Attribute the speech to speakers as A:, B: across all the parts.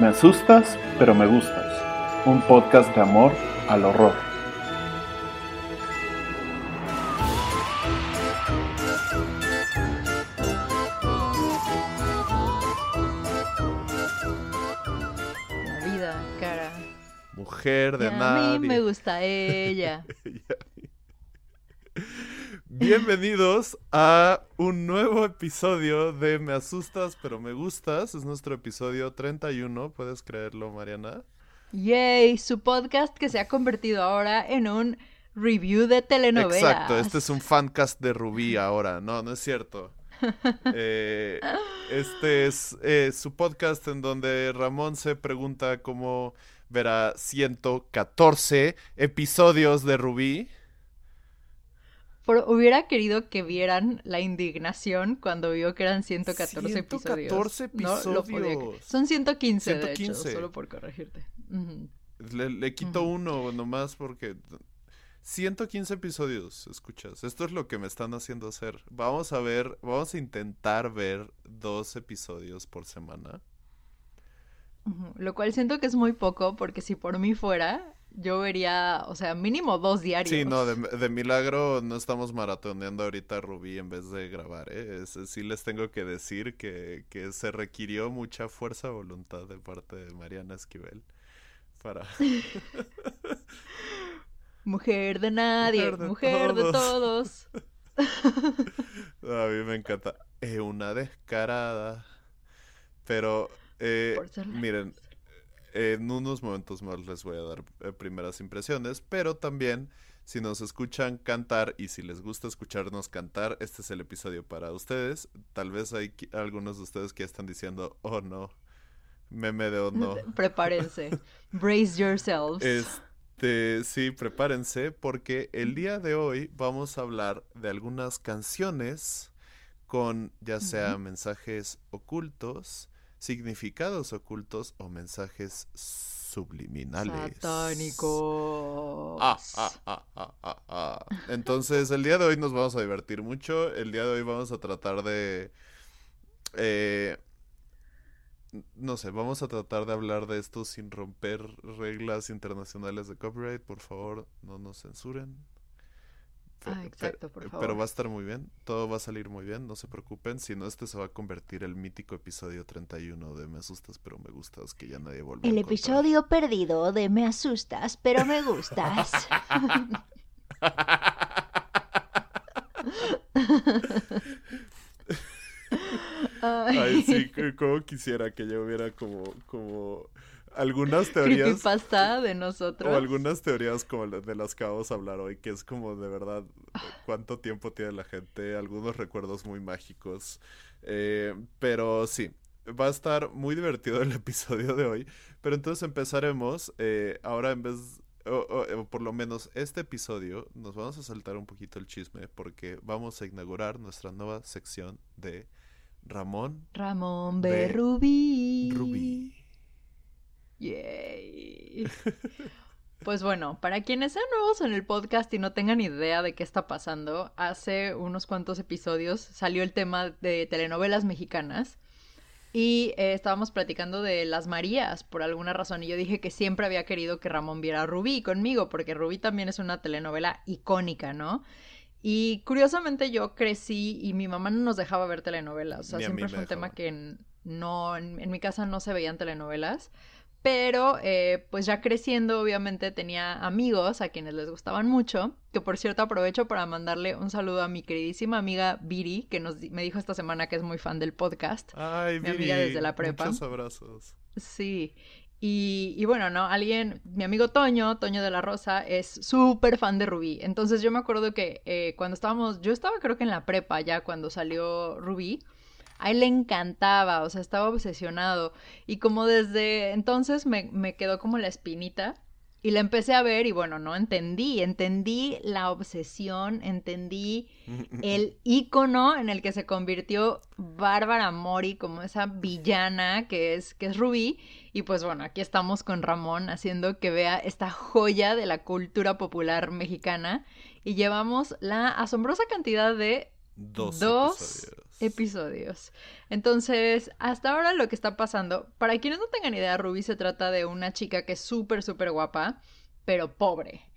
A: Me asustas, pero me gustas. Un podcast de amor al horror.
B: La vida, cara.
C: Mujer de
B: Y a
C: nadie.
B: mí me gusta ella.
C: Bienvenidos a un nuevo episodio de Me asustas pero me gustas. Es nuestro episodio 31, ¿puedes creerlo, Mariana?
B: Yay, su podcast que se ha convertido ahora en un review de telenovelas.
C: Exacto, este es un fancast de Rubí ahora. No, no es cierto. Eh, este es eh, su podcast en donde Ramón se pregunta cómo verá 114 episodios de Rubí.
B: Hubiera querido que vieran la indignación cuando vio que eran 114 episodios.
C: 114
B: No lo podía
C: episodios.
B: Son 115, de
C: 115.
B: hecho, solo por corregirte.
C: Le, le quito uno nomás porque 115 episodios, escuchas. Esto es lo que me están haciendo hacer. Vamos a ver, vamos a intentar ver dos episodios por semana.
B: Lo cual siento que es muy poco, porque si por mí fuera, yo vería, o sea, mínimo dos diarios.
C: Sí, no, de, de milagro no estamos maratoneando ahorita Rubí en vez de grabar, ¿eh? Es- sí les tengo que decir que, que se requirió mucha fuerza de voluntad de parte de Mariana Esquivel para...
B: Mujer de nadie,
C: Mujer de
B: mujer de
C: todos.
B: todos.
C: A mí me encanta. Es una descarada. Pero, eh, miren, en unos momentos más les voy a dar eh, primeras impresiones, pero también si nos escuchan cantar y si les gusta escucharnos cantar, este es el episodio para ustedes. Tal vez hay algunos de ustedes que están diciendo, oh no, meme de oh no.
B: Prepárense. Brace yourselves.
C: Este, sí, prepárense porque el día de hoy vamos a hablar de algunas canciones con ya sea mensajes ocultos, significados ocultos o mensajes subliminales.
B: Satánicos.
C: Ah, ah, ah, ah, ah, ah. Entonces, el día de hoy nos vamos a divertir mucho. El día de hoy vamos a tratar de... eh, no sé, vamos a tratar de hablar de esto sin romper reglas internacionales de copyright. Por favor, no nos censuren.
B: Ah, exacto, por
C: Pero
B: favor.
C: va a estar muy bien. Todo va a salir muy bien, no se preocupen. Si no, este se va a convertir el mítico episodio 31 de Me asustas pero me gustas, que ya nadie vuelve a
B: El episodio perdido de Me asustas, pero me gustas.
C: Ay, sí, como quisiera que yo hubiera como, como algunas teorías
B: Creepypasta de nosotros.
C: o algunas teorías como de las que vamos a hablar hoy, que es como de verdad cuánto tiempo tiene la gente, algunos recuerdos muy mágicos. Eh, pero sí, va a estar muy divertido el episodio de hoy. Pero entonces empezaremos, eh, ahora en vez, o, o- o por lo menos este episodio, nos vamos a saltar un poquito el chisme porque vamos a inaugurar nuestra nueva sección de Ramón
B: Ramón B. Rubí.
C: Rubí.
B: Yay. Pues bueno, para quienes sean nuevos en el podcast y no tengan idea de qué está pasando, hace unos cuantos episodios salió el tema de telenovelas mexicanas y eh, estábamos platicando de las Marías por alguna razón y yo dije que siempre había querido que Ramón viera a Rubí conmigo porque Rubí también es una telenovela icónica, ¿no? Y curiosamente yo crecí y mi mamá no nos dejaba ver telenovelas, o sea, siempre fue un tema que no, en, en mi casa no se veían telenovelas. Pero, eh, pues ya creciendo, obviamente tenía amigos a quienes les gustaban mucho. Que por cierto, aprovecho para mandarle un saludo a mi queridísima amiga Viri, que nos, me dijo esta semana que es muy fan del podcast.
C: Ay,
B: Mi amiga desde la prepa.
C: Muchos abrazos.
B: Sí. Y, y bueno, ¿no? Alguien, mi amigo Toño, Toño de la Rosa, es súper fan de Rubí. Entonces yo me acuerdo que eh, cuando estábamos, yo estaba creo que en la prepa ya cuando salió Rubí. A él le encantaba, o sea, estaba obsesionado. Y como desde entonces me, me quedó como la espinita. Y la empecé a ver y bueno, no entendí, entendí la obsesión, entendí el ícono en el que se convirtió Bárbara Mori como esa villana que es, que es Rubí. Y pues bueno, aquí estamos con Ramón haciendo que vea esta joya de la cultura popular mexicana. Y llevamos la asombrosa cantidad de
C: Dos,
B: Dos.
C: episodios.
B: Episodios. Entonces, hasta ahora lo que está pasando, para quienes no tengan idea, Ruby se trata de una chica que es súper, súper guapa, pero pobre.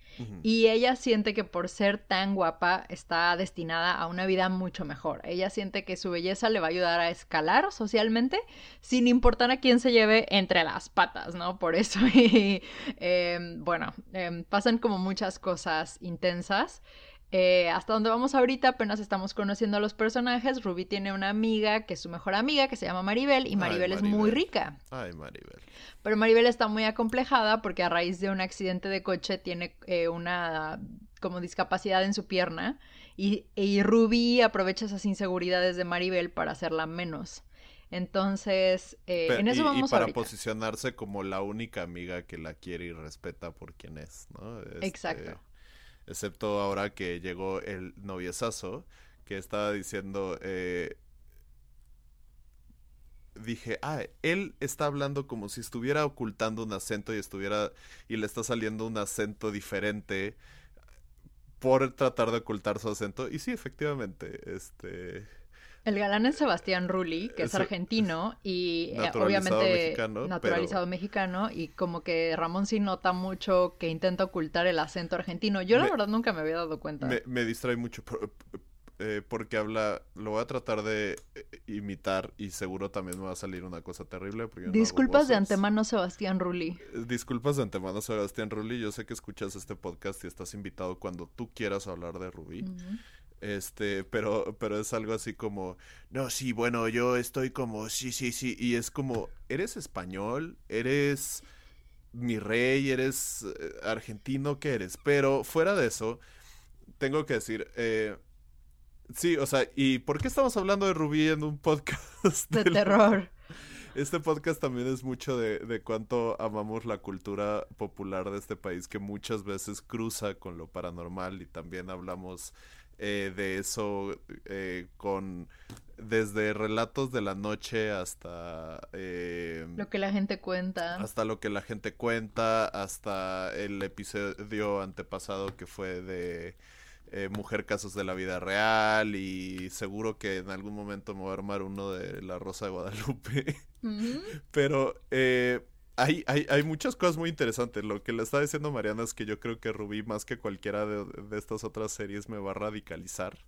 B: Y ella siente que por ser tan guapa está destinada a una vida mucho mejor. Ella siente que su belleza le va a ayudar a escalar socialmente sin importar a quién se lleve entre las patas, ¿no? Por eso, y, em, bueno, em, pasan como muchas cosas intensas. Eh, hasta donde vamos ahorita, apenas estamos conociendo a los personajes. Ruby tiene una amiga que es su mejor amiga, que se llama Maribel, y Maribel, es muy rica.
C: Ay, Maribel.
B: Pero Maribel está muy acomplejada porque a raíz de un accidente de coche tiene eh, una como discapacidad en su pierna. Y, y Ruby aprovecha esas inseguridades de Maribel para hacerla menos. Entonces, eh, en eso vamos
C: y para posicionarse como la única amiga que la quiere y respeta por quien es, ¿no?
B: Exacto.
C: Excepto ahora que llegó el noviezazo, que estaba diciendo, eh, dije, ah, él está hablando como si estuviera ocultando un acento y estuviera, y le está saliendo un acento diferente por tratar de ocultar su acento. Y sí, efectivamente, este...
B: El galán es Sebastián Rulli, que es, argentino y eh, obviamente naturalizado mexicano y como que Ramón sí nota mucho que intenta ocultar el acento argentino. Yo la verdad nunca me había dado cuenta.
C: Me, distrae mucho eh, porque habla, lo voy a tratar de eh, imitar y seguro también me va a salir una cosa terrible.
B: Disculpas de antemano Sebastián Rulli.
C: Disculpas de antemano Sebastián Rulli, yo sé que escuchas este podcast y estás invitado cuando tú quieras hablar de Rubí. Este, pero, pero es algo así como, no, sí, bueno, yo estoy como, sí, sí, sí, y es como, ¿eres español? ¿Eres mi rey? ¿Eres eh, argentino? ¿Qué eres? Pero fuera de eso, tengo que decir, eh, sí, o sea, ¿y por qué estamos hablando de Rubí en un podcast?
B: De, terror.
C: Este podcast también es mucho de, de cuánto amamos la cultura popular de este país, que muchas veces cruza con lo paranormal y también hablamos eh, de eso eh, con desde relatos de la noche hasta
B: eh, lo que la gente cuenta
C: hasta lo que la gente cuenta hasta el episodio antepasado que fue de Mujer Casos de la Vida Real y seguro que en algún momento me voy a armar uno de La Rosa de Guadalupe. Pero hay, hay, hay, muchas cosas muy interesantes. Lo que le está diciendo Mariana es que yo creo que Rubí, más que cualquiera de, de estas otras series, me va a radicalizar.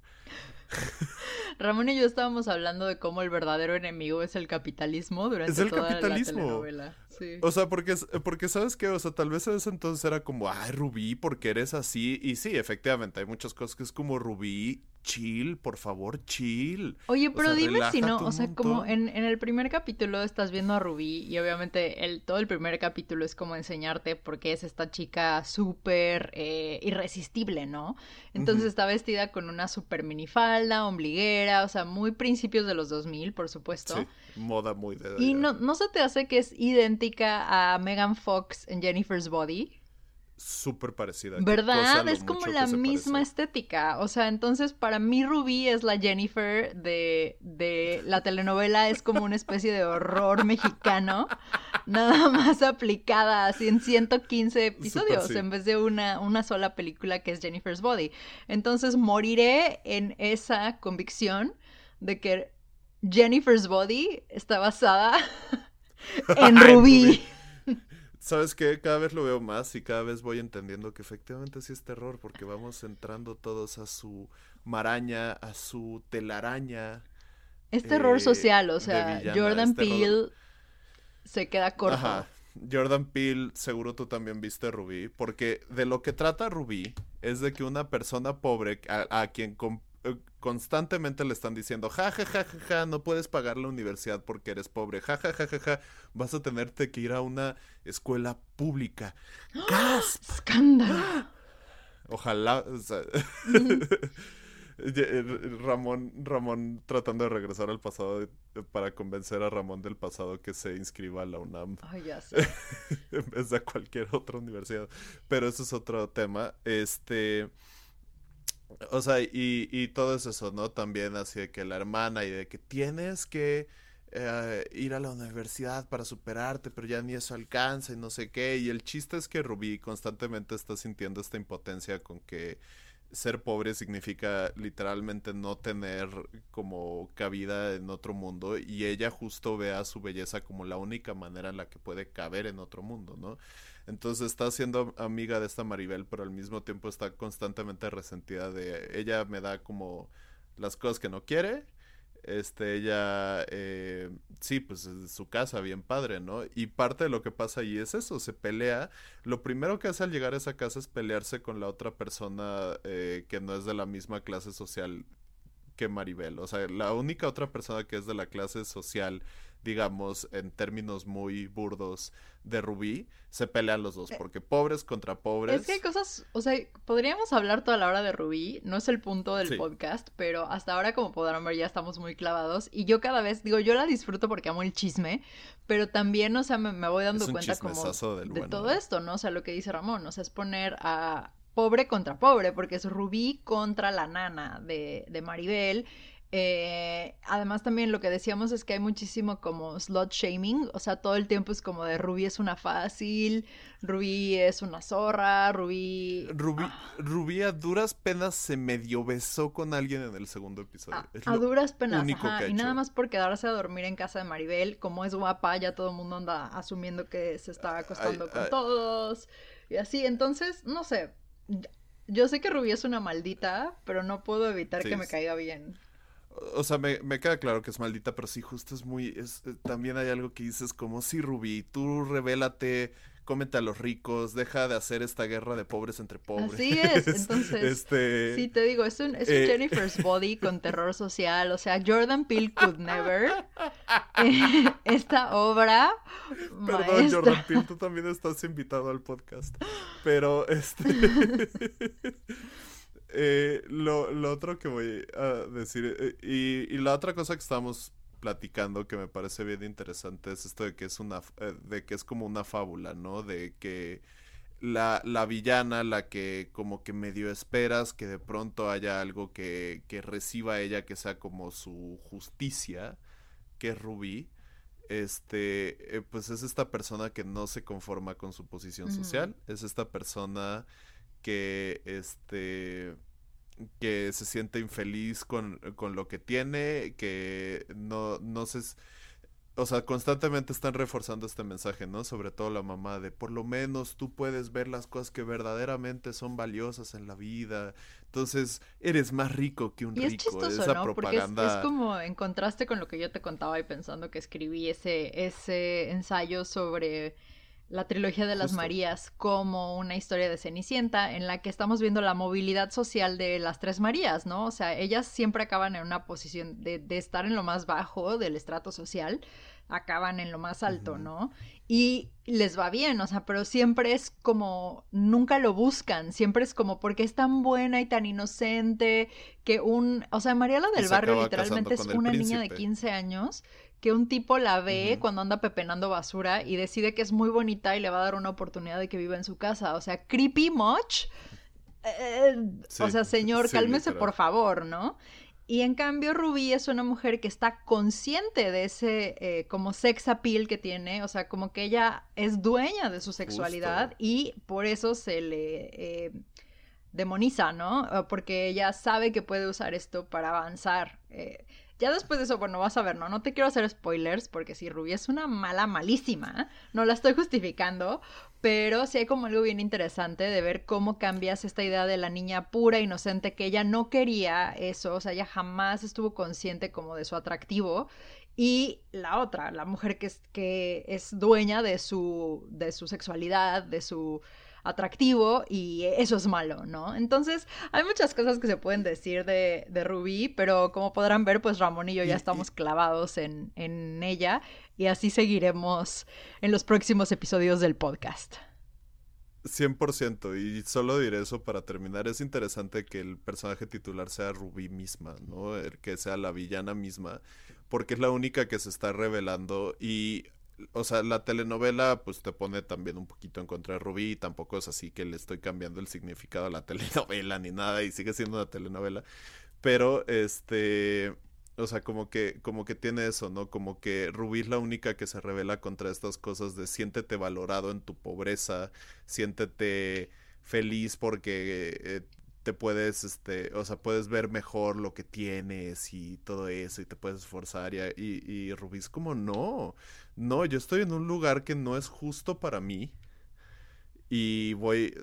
B: Ramón y yo estábamos hablando de cómo el verdadero enemigo es el capitalismo durante es el toda capitalismo. la telenovela.
C: O sea, porque, porque sabes que, o sea, tal vez en ese entonces era como, ay, Rubí, porque eres así? Y sí, efectivamente, hay muchas cosas que es como Rubí, chill, por favor, chill.
B: Oye, pero dime si no, o sea, como en, en, el primer capítulo estás viendo a Rubí y obviamente el, todo el primer capítulo es como enseñarte por qué es esta chica súper eh, irresistible, ¿no? Entonces está vestida con una súper minifalda, ombliguera, o sea, muy principios de los 2000, por supuesto. Sí,
C: moda muy de...
B: Y no, no se te hace que es idéntica a Megan Fox en Jennifer's Body
C: súper parecida.
B: ¿Verdad? Es como la misma estética. O sea, entonces para mí Ruby es la Jennifer de, de la telenovela, es como una especie de horror mexicano, nada más aplicada así en 115 episodios en vez de una, una sola película que es Jennifer's Body. Entonces moriré en esa convicción de que Jennifer's Body está basada en Ruby.
C: ¿Sabes qué? Cada vez lo veo más y cada vez voy entendiendo que efectivamente sí es terror porque vamos entrando todos a su maraña, a su telaraña.
B: Es terror eh, social, o sea, Jordan Peele se queda corto. Ajá.
C: Jordan Peele, seguro tú también viste Rubí, porque de lo que trata Rubí es de que una persona pobre a, a quien eh, constantemente le están diciendo, ja, ja, ja, ja, ja, no puedes pagar la universidad porque eres pobre, ja, ja, ja, ja, ja, vas a tenerte que ir a una escuela pública. ¡Gasp!
B: ¡Escándalo!
C: Ojalá, eh, Ramón, Ramón tratando de regresar al pasado para convencer a Ramón del pasado que se inscriba a la UNAM.
B: Ay, ya sé.
C: en vez de a cualquier otra universidad. Pero eso es otro tema. Este... O sea, y, y todo es eso, ¿no? También así de que la hermana y de que tienes que eh, ir a la universidad para superarte, pero ya ni eso alcanza y no sé qué. Y el chiste es que Rubí constantemente está sintiendo esta impotencia con que ser pobre significa literalmente no tener como cabida en otro mundo y ella justo ve a su belleza como la única manera en la que puede caber en otro mundo, ¿no? Entonces está siendo amiga de esta Maribel, pero al mismo tiempo está constantemente resentida de ella me da como las cosas que no quiere este, ella, eh, sí, pues es su casa, bien padre, ¿no? Y parte de lo que pasa ahí es eso, se pelea. Lo primero que hace al llegar a esa casa es pelearse con la otra persona eh, que no es de la misma clase social que Maribel. O sea, la única otra persona que es de la clase social digamos, en términos muy burdos de Rubí, se pelean los dos, eh, porque pobres contra pobres.
B: Es que hay cosas, o sea, podríamos hablar toda la hora de Rubí, no es el punto del podcast, pero hasta ahora, como podrán ver, ya estamos muy clavados. Y yo cada vez, digo, yo la disfruto porque amo el chisme, pero también, o sea, me, voy dando cuenta como de todo esto, ¿no? O sea, lo que dice Ramón, o sea, es poner a pobre contra pobre, porque es Rubí contra la nana de, de Maribel eh, además también lo que decíamos es que hay muchísimo como slot shaming, o sea, todo el tiempo es como de Rubí es una fácil, Rubí es una zorra, Rubí...
C: Rubí, ah. a duras penas se medio besó con alguien en el segundo episodio.
B: A, duras penas, ajá, y nada más por quedarse a dormir en casa de Maribel, como es guapa, ya todo el mundo anda asumiendo que se está acostando con todos, y así, entonces, no sé, yo sé que Rubí es una maldita, pero no puedo evitar que me caiga bien.
C: O sea, me, me, queda claro que es maldita, pero sí, justo es muy. Es, eh, también hay algo que dices como: sí, Rubí, tú revélate, cómete a los ricos, deja de hacer esta guerra de pobres entre pobres.
B: Así es, entonces. este... Sí, te digo, es un, es un eh, Jennifer's Body con terror social. O sea, Jordan Peele could never. esta obra.
C: Perdón, Jordan Peele, tú también estás invitado al podcast. Pero este. Eh, lo, lo, otro que voy a decir, eh, y, la otra cosa que estamos platicando que me parece bien interesante es esto de que es una, eh, de que es como una fábula, ¿no? De que la, la, villana, la que como que medio esperas que de pronto haya algo que, que reciba ella que sea como su justicia, que es Rubí, este, pues es esta persona que no se conforma con su posición social, es esta persona que este que se siente infeliz con, lo que tiene, que no, no se... O sea, constantemente están reforzando este mensaje, ¿no? Sobre todo la mamá de por lo menos tú puedes ver las cosas que verdaderamente son valiosas en la vida. Entonces, eres más rico que un
B: y
C: rico.
B: Es Esa propaganda. Porque es, como en contraste con lo que yo te contaba y pensando que escribí ese, ese ensayo sobre la trilogía de las Marías como una historia de Cenicienta en la que estamos viendo la movilidad social de las tres Marías, ¿no? O sea, ellas siempre acaban en una posición de, de estar en lo más bajo del estrato social, acaban en lo más alto, ¿no? Y les va bien, o sea, pero siempre es como, nunca lo buscan, siempre es como porque es tan buena y tan inocente que un, o sea, Mariela del Barrio literalmente es una niña de 15 años que un tipo la ve cuando anda pepenando basura y decide que es muy bonita y le va a dar una oportunidad de que viva en su casa. O sea, creepy much. Eh, o sea, señor, cálmese por favor, ¿no? Y en cambio Rubí es una mujer que está consciente de ese eh, como sex appeal que tiene, o sea, como que ella es dueña de su sexualidad y por eso se le eh, demoniza, ¿no? Porque ella sabe que puede usar esto para avanzar. Ya después de eso, bueno, vas a ver, ¿no? No te quiero hacer spoilers, porque si Ruby es una mala, malísima, no la estoy justificando, pero sí hay como algo bien interesante de ver cómo cambias esta idea de la niña pura, inocente, que ella no quería eso, o sea, ella jamás estuvo consciente como de su atractivo, y la otra, la mujer que es, que es dueña de su, de su sexualidad, de su atractivo y eso es malo, ¿no? Entonces, hay muchas cosas que se pueden decir de, de Rubí, pero como podrán ver, pues Ramón y yo ya estamos clavados en, en ella y así seguiremos en los próximos episodios del podcast.
C: 100%, y solo diré eso para terminar, es interesante que el personaje titular sea Rubí misma, ¿no? El que sea la villana misma, porque es la única que se está revelando y o sea, la telenovela pues te pone también un poquito en contra de Rubí, tampoco es así que le estoy cambiando el significado a la telenovela ni nada y sigue siendo una telenovela, pero este, o sea, como que como que tiene eso, ¿no? Como que Rubí es la única que se revela contra estas cosas de siéntete valorado en tu pobreza, siéntete feliz porque eh, te puedes, este, o sea, puedes ver mejor lo que tienes y todo eso y te puedes esforzar y, y, y Rubí es como, no, no, yo estoy en un lugar que no es justo para mí y voy,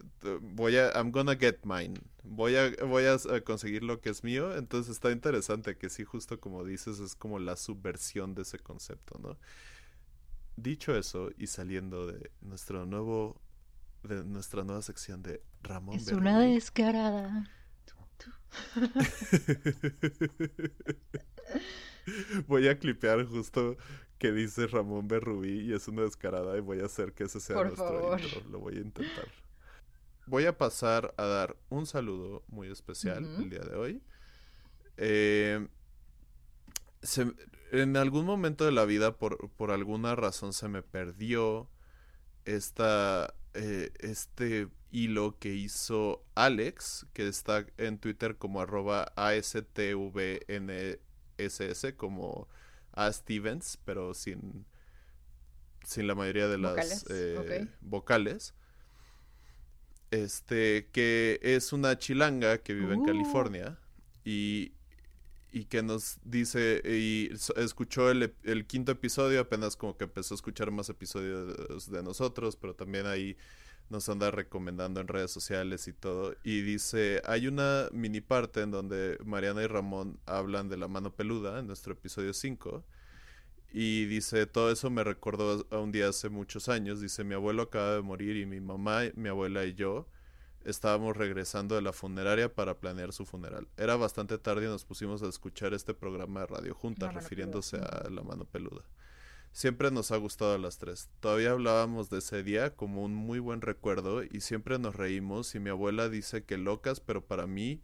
C: voy a, I'm gonna get mine, voy a, voy a conseguir lo que es mío, entonces está interesante que sí, justo como dices, es como la subversión de ese concepto, ¿no? Dicho eso y saliendo de nuestro nuevo de nuestra nueva sección de Ramón.
B: Es una descarada.
C: voy a clipear justo que dice Ramón Berrubí y es una descarada y voy a hacer que ese sea nuestro intro. Lo voy a intentar. Voy a pasar a dar un saludo muy especial el día de hoy. Eh, en algún momento de la vida, por, por alguna razón, se me perdió esta eh, este hilo que hizo Alex, que está en Twitter como arroba ASTVNSS, como A Stevens, pero sin, sin la mayoría de las vocales. Eh, este, que es una chilanga que vive en uh. California y, y que nos dice, y escuchó el, el, quinto episodio, apenas como que empezó a escuchar más episodios de, nosotros, pero también ahí nos anda recomendando en redes sociales y todo. Y dice, hay una mini parte en donde Mariana y Ramón hablan de la mano peluda en nuestro episodio 5. Y dice, todo eso me recordó a un día hace muchos años. Dice, mi abuelo acaba de morir y mi mamá, mi abuela y yo estábamos regresando de la funeraria para planear su funeral. Era bastante tarde y nos pusimos a escuchar este programa de radio juntas, refiriéndose a la mano peluda. Siempre nos ha gustado a las tres. Todavía hablábamos de ese día como un muy buen recuerdo y siempre nos reímos y mi abuela dice que locas, pero para mí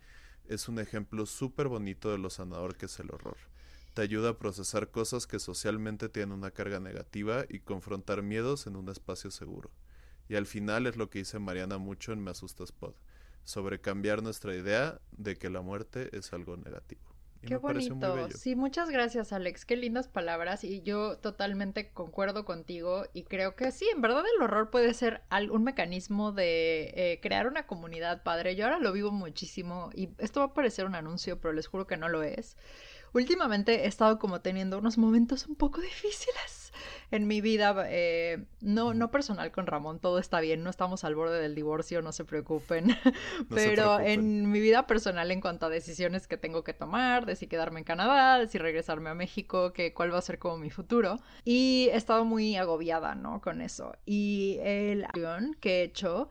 C: es un ejemplo súper bonito de lo sanador que es el horror. Te ayuda a procesar cosas que socialmente tienen una carga negativa y confrontar miedos en un espacio seguro. Y al final es lo que dice Mariana mucho en Me Asustas Pod, sobre cambiar nuestra idea de que la muerte es algo negativo.
B: Qué bonito. Sí, muchas gracias, Alex. Qué lindas palabras. Y yo totalmente concuerdo contigo. Y creo que sí, en verdad el horror puede ser un mecanismo de eh, crear una comunidad padre. Yo ahora lo vivo muchísimo. Y esto va a parecer un anuncio, pero les juro que no lo es. Últimamente he estado como teniendo unos momentos un poco difíciles en mi vida, eh, no, no personal con Ramón, todo está bien, no estamos al borde del divorcio, no se preocupen, pero en mi vida personal en cuanto a decisiones que tengo que tomar, de si quedarme en Canadá, de si regresarme a México, que cuál va a ser como mi futuro, y he estado muy agobiada, ¿no? Con eso. Y el avión que he hecho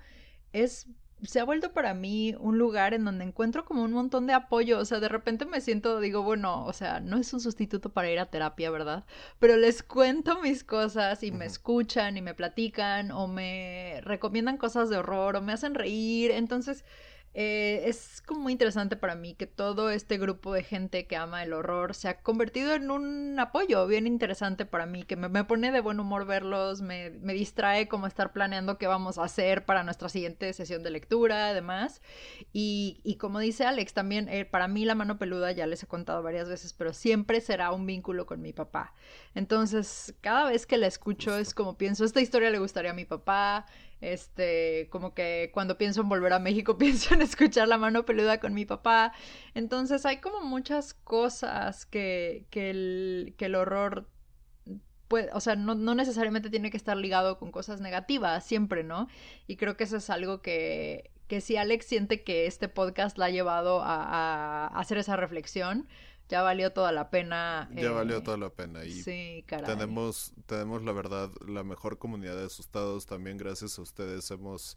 B: es se ha vuelto para mí un lugar en donde encuentro como un montón de apoyo. O sea, de repente me siento, digo, bueno, o sea, no es un sustituto para ir a terapia, ¿verdad? Pero les cuento mis cosas y me escuchan y me platican o me recomiendan cosas de horror o me hacen reír. Entonces, eh, es como muy interesante para mí que todo este grupo de gente que ama el horror se ha convertido en un apoyo bien interesante para mí, que me, pone de buen humor verlos, me, distrae como estar planeando qué vamos a hacer para nuestra siguiente sesión de lectura, además. Y, y como dice Alex, también eh, para mí la mano peluda, ya les he contado varias veces, pero siempre será un vínculo con mi papá. Entonces, cada vez que la escucho es como pienso, esta historia le gustaría a mi papá, este, como que cuando pienso en volver a México, pienso en escuchar la mano peluda con mi papá. Entonces hay como muchas cosas que, que, el, que el horror puede, o sea, no, no, necesariamente tiene que estar ligado con cosas negativas, siempre, ¿no? Y creo que eso es algo que, que si Alex siente que este podcast la ha llevado a, a hacer esa reflexión, ya valió toda la pena.
C: Ya valió toda la pena. Y sí, Tenemos, tenemos, la verdad, la mejor comunidad de asustados. También gracias a ustedes hemos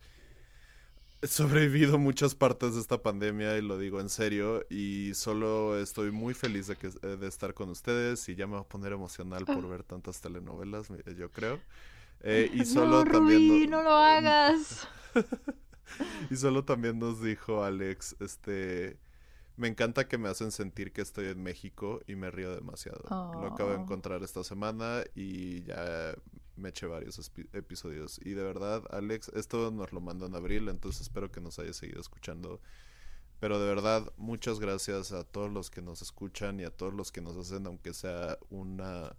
C: sobrevivido muchas partes de esta pandemia y lo digo en serio. Y solo estoy muy feliz de, que, eh, de estar con ustedes y ya me voy a poner emocional por ver tantas telenovelas, yo creo. Eh, y solo
B: no,
C: también...
B: no lo hagas.
C: y solo también nos dijo Alex, este me encanta que me hacen sentir que estoy en México y me río demasiado. Lo acabo de oh. encontrar esta semana y ya me eché varios episodios. Y de verdad, Alex, esto nos lo mandó en abril, entonces espero que nos haya seguido escuchando. Pero de verdad, muchas gracias a todos los que nos escuchan y a todos los que nos hacen, aunque sea una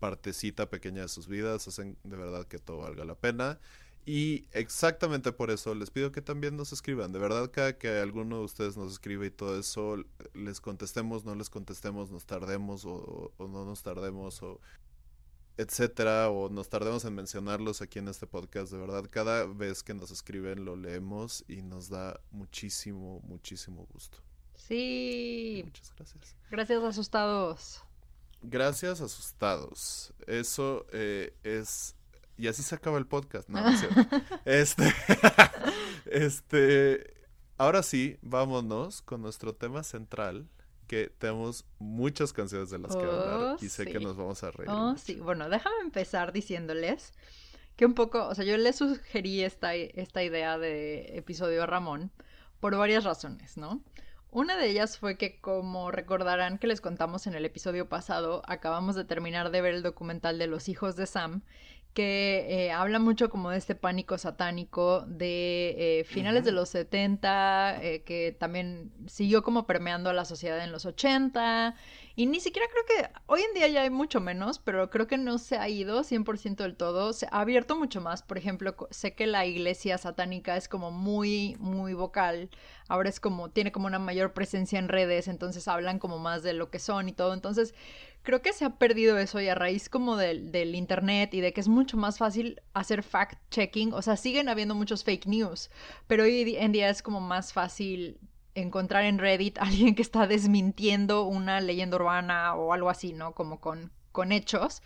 C: partecita pequeña de sus vidas, hacen de verdad que todo valga la pena. Y exactamente por eso les pido que también nos escriban. De verdad, cada que alguno de ustedes nos escribe y todo eso, les contestemos, no les contestemos, nos tardemos o, no nos tardemos o etcétera, o nos tardemos en mencionarlos aquí en este podcast. De verdad, cada vez que nos escriben lo leemos y nos da muchísimo, muchísimo gusto.
B: Sí.
C: Muchas gracias.
B: Gracias, asustados.
C: Gracias, asustados. Eso eh, es y así se acaba el podcast, ¿no? este, este, ahora sí, vámonos con nuestro tema central, que tenemos muchas canciones de las que hablar oh, y sé que nos vamos a reír.
B: Oh, sí, bueno, déjame empezar diciéndoles que un poco, o sea, yo les sugerí esta, esta idea de episodio a Ramón por varias razones, ¿no? Una de ellas fue que, como recordarán que les contamos en el episodio pasado, acabamos de terminar de ver el documental de los hijos de Sam que eh, habla mucho como de este pánico satánico de eh, finales de los 70, eh, que también siguió como permeando a la sociedad en los 80, y ni siquiera creo que hoy en día ya hay mucho menos, pero creo que no se ha ido 100% del todo, se ha abierto mucho más, por ejemplo, sé que la iglesia satánica es como muy, muy vocal, ahora es como, tiene como una mayor presencia en redes, entonces hablan como más de lo que son y todo, entonces creo que se ha perdido eso y a raíz como del, del, internet y de que es mucho más fácil hacer fact-checking, o sea, siguen habiendo muchos fake news, pero hoy en día es como más fácil encontrar en Reddit a alguien que está desmintiendo una leyenda urbana o algo así, ¿no? Como con, con hechos.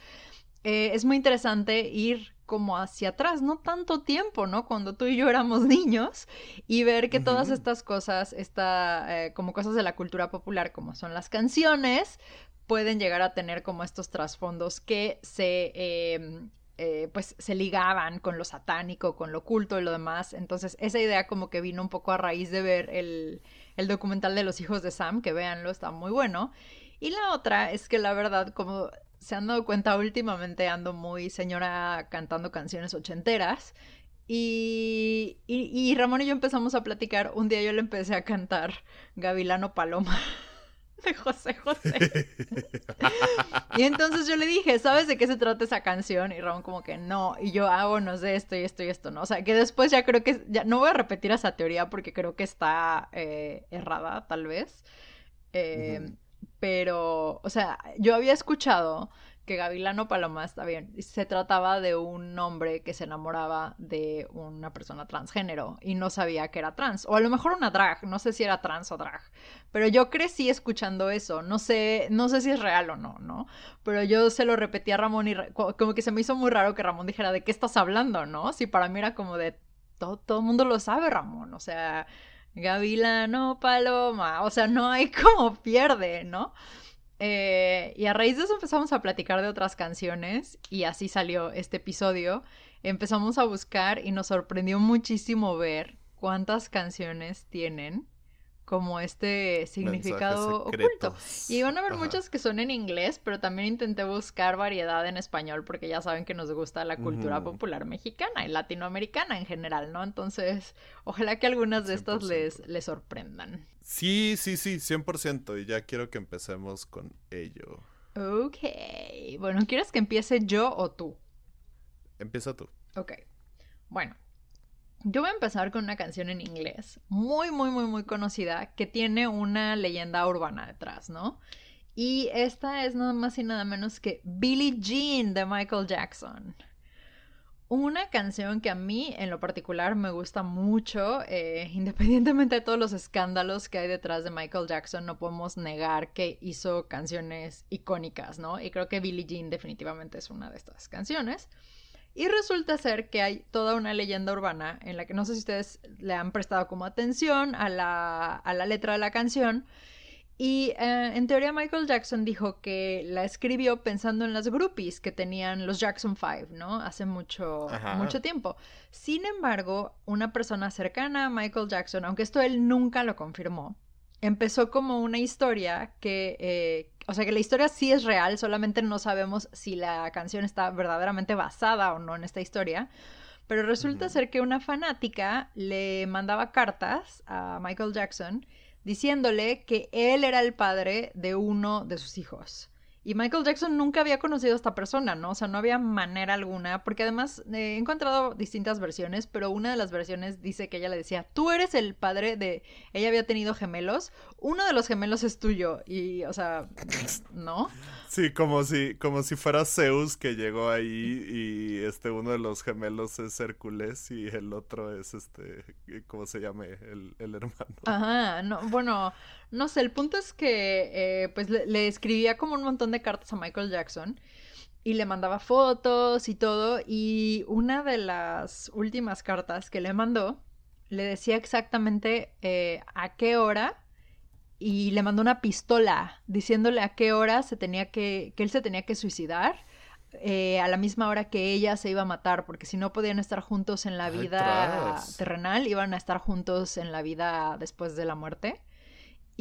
B: Eh, es muy interesante ir como hacia atrás, no tanto tiempo, ¿no? Cuando tú y yo éramos niños y ver que todas estas cosas, esta, eh, como cosas de la cultura popular, como son las canciones, pueden llegar a tener como estos trasfondos que se, em, eh, pues, se ligaban con lo satánico, con lo oculto y lo demás. Entonces, esa idea como que vino un poco a raíz de ver el, el documental de los hijos de Sam, que véanlo, está muy bueno. Y la otra es que la verdad, como se han dado cuenta últimamente, ando muy señora cantando canciones ochenteras. Y, y, y Ramón y yo empezamos a platicar. Un día yo le empecé a cantar Gavilano Paloma. de José José. y entonces yo le dije, ¿sabes de qué se trata esa canción? Y Ramón como que no, y yo hago, ah, no sé, esto y esto y esto, ¿no? O sea, que después ya creo que, ya no voy a repetir esa teoría porque creo que está eh, errada, tal vez. Eh, pero, o sea, yo había escuchado que Gavilano Paloma está bien. Se trataba de un hombre que se enamoraba de una persona transgénero y no sabía que era trans. O a lo mejor una drag, no sé si era trans o drag. Pero yo crecí escuchando eso. No sé, no sé si es real o no, ¿no? Pero yo se lo repetí a Ramón y como que se me hizo muy raro que Ramón dijera de qué estás hablando, ¿no? Si para mí era como de todo, todo el mundo lo sabe, Ramón. O sea, Gavilano Paloma. O sea, no hay como pierde, ¿no? Eh, y a raíz de eso empezamos a platicar de otras canciones y así salió este episodio. Empezamos a buscar y nos sorprendió muchísimo ver cuántas canciones tienen como este significado oculto. Y van a haber muchas que son en inglés, pero también intenté buscar variedad en español porque ya saben que nos gusta la cultura popular mexicana y latinoamericana en general, ¿no? Entonces, ojalá que algunas de estas les, les sorprendan.
C: Sí, sí, sí, 100%. Y ya quiero que empecemos con ello.
B: Ok. Bueno, ¿quieres que empiece yo o tú?
C: Empieza tú.
B: Ok. Bueno, yo voy a empezar con una canción en inglés, muy, muy, muy, muy conocida, que tiene una leyenda urbana detrás, ¿no? Y esta es nada más y nada menos que Billie Jean de Michael Jackson. Una canción que a mí en lo particular me gusta mucho, eh, independientemente de todos los escándalos que hay detrás de Michael Jackson, no podemos negar que hizo canciones icónicas, ¿no? Y creo que Billie Jean definitivamente es una de estas canciones. Y resulta ser que hay toda una leyenda urbana en la que no sé si ustedes le han prestado como atención a la, a la letra de la canción, y eh, en teoría Michael Jackson dijo que la escribió pensando en las groupies que tenían los Jackson Five, ¿no? Hace mucho, mucho tiempo. Sin embargo, una persona cercana a Michael Jackson, aunque esto él nunca lo confirmó, empezó como una historia que, eh, o sea, que la historia sí es real, solamente no sabemos si la canción está verdaderamente basada o no en esta historia. Pero resulta ser que una fanática le mandaba cartas a Michael Jackson diciéndole que él era el padre de uno de sus hijos Y Michael Jackson nunca había conocido a esta persona, ¿no? O sea, no había manera alguna, porque además eh, he encontrado distintas versiones, pero una de las versiones dice que ella le decía, tú eres el padre de... Ella había tenido gemelos, uno de los gemelos es tuyo, y, o sea, ¿no?
C: Sí, como si, como si fuera Zeus que llegó ahí y este uno de los gemelos es Hércules y el otro es este, ¿cómo se llame? El, el hermano.
B: Ajá, no, bueno, no sé, el punto es que eh, pues le, escribía como un montón de cartas a Michael Jackson y le mandaba fotos y todo y una de las últimas cartas que le mandó le decía exactamente eh, a qué hora y le mandó una pistola diciéndole a qué hora se tenía que, que él se tenía que suicidar. Eh, a la misma hora que ella se iba a matar, porque si no podían estar juntos en la vida terrenal, iban a estar juntos en la vida después de la muerte.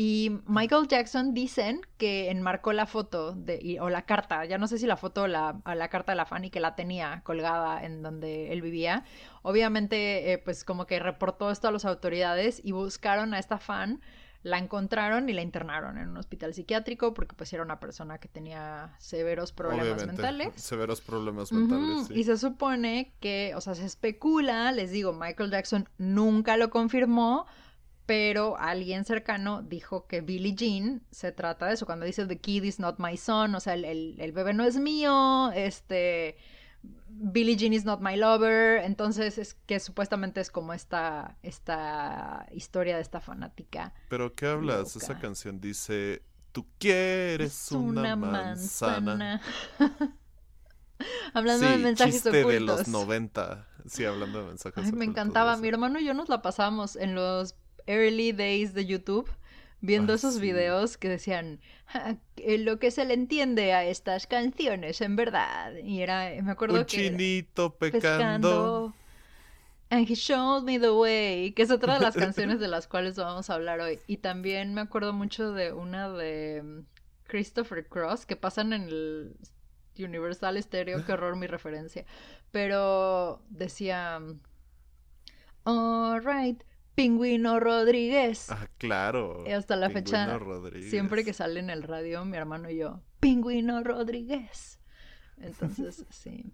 B: Y Michael Jackson dicen que enmarcó la foto de, o la carta, ya no sé si la foto o la, la carta de la fan y que la tenía colgada en donde él vivía. Obviamente, eh, pues como que reportó esto a las autoridades y buscaron a esta fan, la encontraron y la internaron en un hospital psiquiátrico porque pues era una persona que tenía severos problemas mentales.
C: Severos problemas mentales.
B: Y se supone que, o sea, se especula, les digo, Michael Jackson nunca lo confirmó, pero alguien cercano dijo que Billie Jean se trata de eso, cuando dice The kid is not my son, o sea, el, bebé no es mío, este, Billie Jean is not my lover, entonces es que supuestamente es como esta, esta historia de esta fanática.
C: ¿Pero qué hablas? Esa canción dice, tú quieres una, manzana.
B: hablando de mensajes chiste
C: de los 90. Sí, hablando de mensajes
B: Ay, me encantaba. Mi hermano y yo nos la pasamos en los early days de YouTube viendo ah, esos videos que decían lo que se le entiende a estas canciones en verdad y era me acuerdo
C: Un chinito pecando.
B: And he showed me the way, que es otra de las canciones de las cuales vamos a hablar hoy. Y también me acuerdo mucho de una de mm, Christopher Cross que pasan en el Universal Stereo, qué horror mi referencia. Pero decía, alright, Pingüino Rodríguez.
C: Ah, claro.
B: Y hasta la fecha, siempre que sale en el radio, mi hermano y yo, Pingüino Rodríguez. Entonces, sí.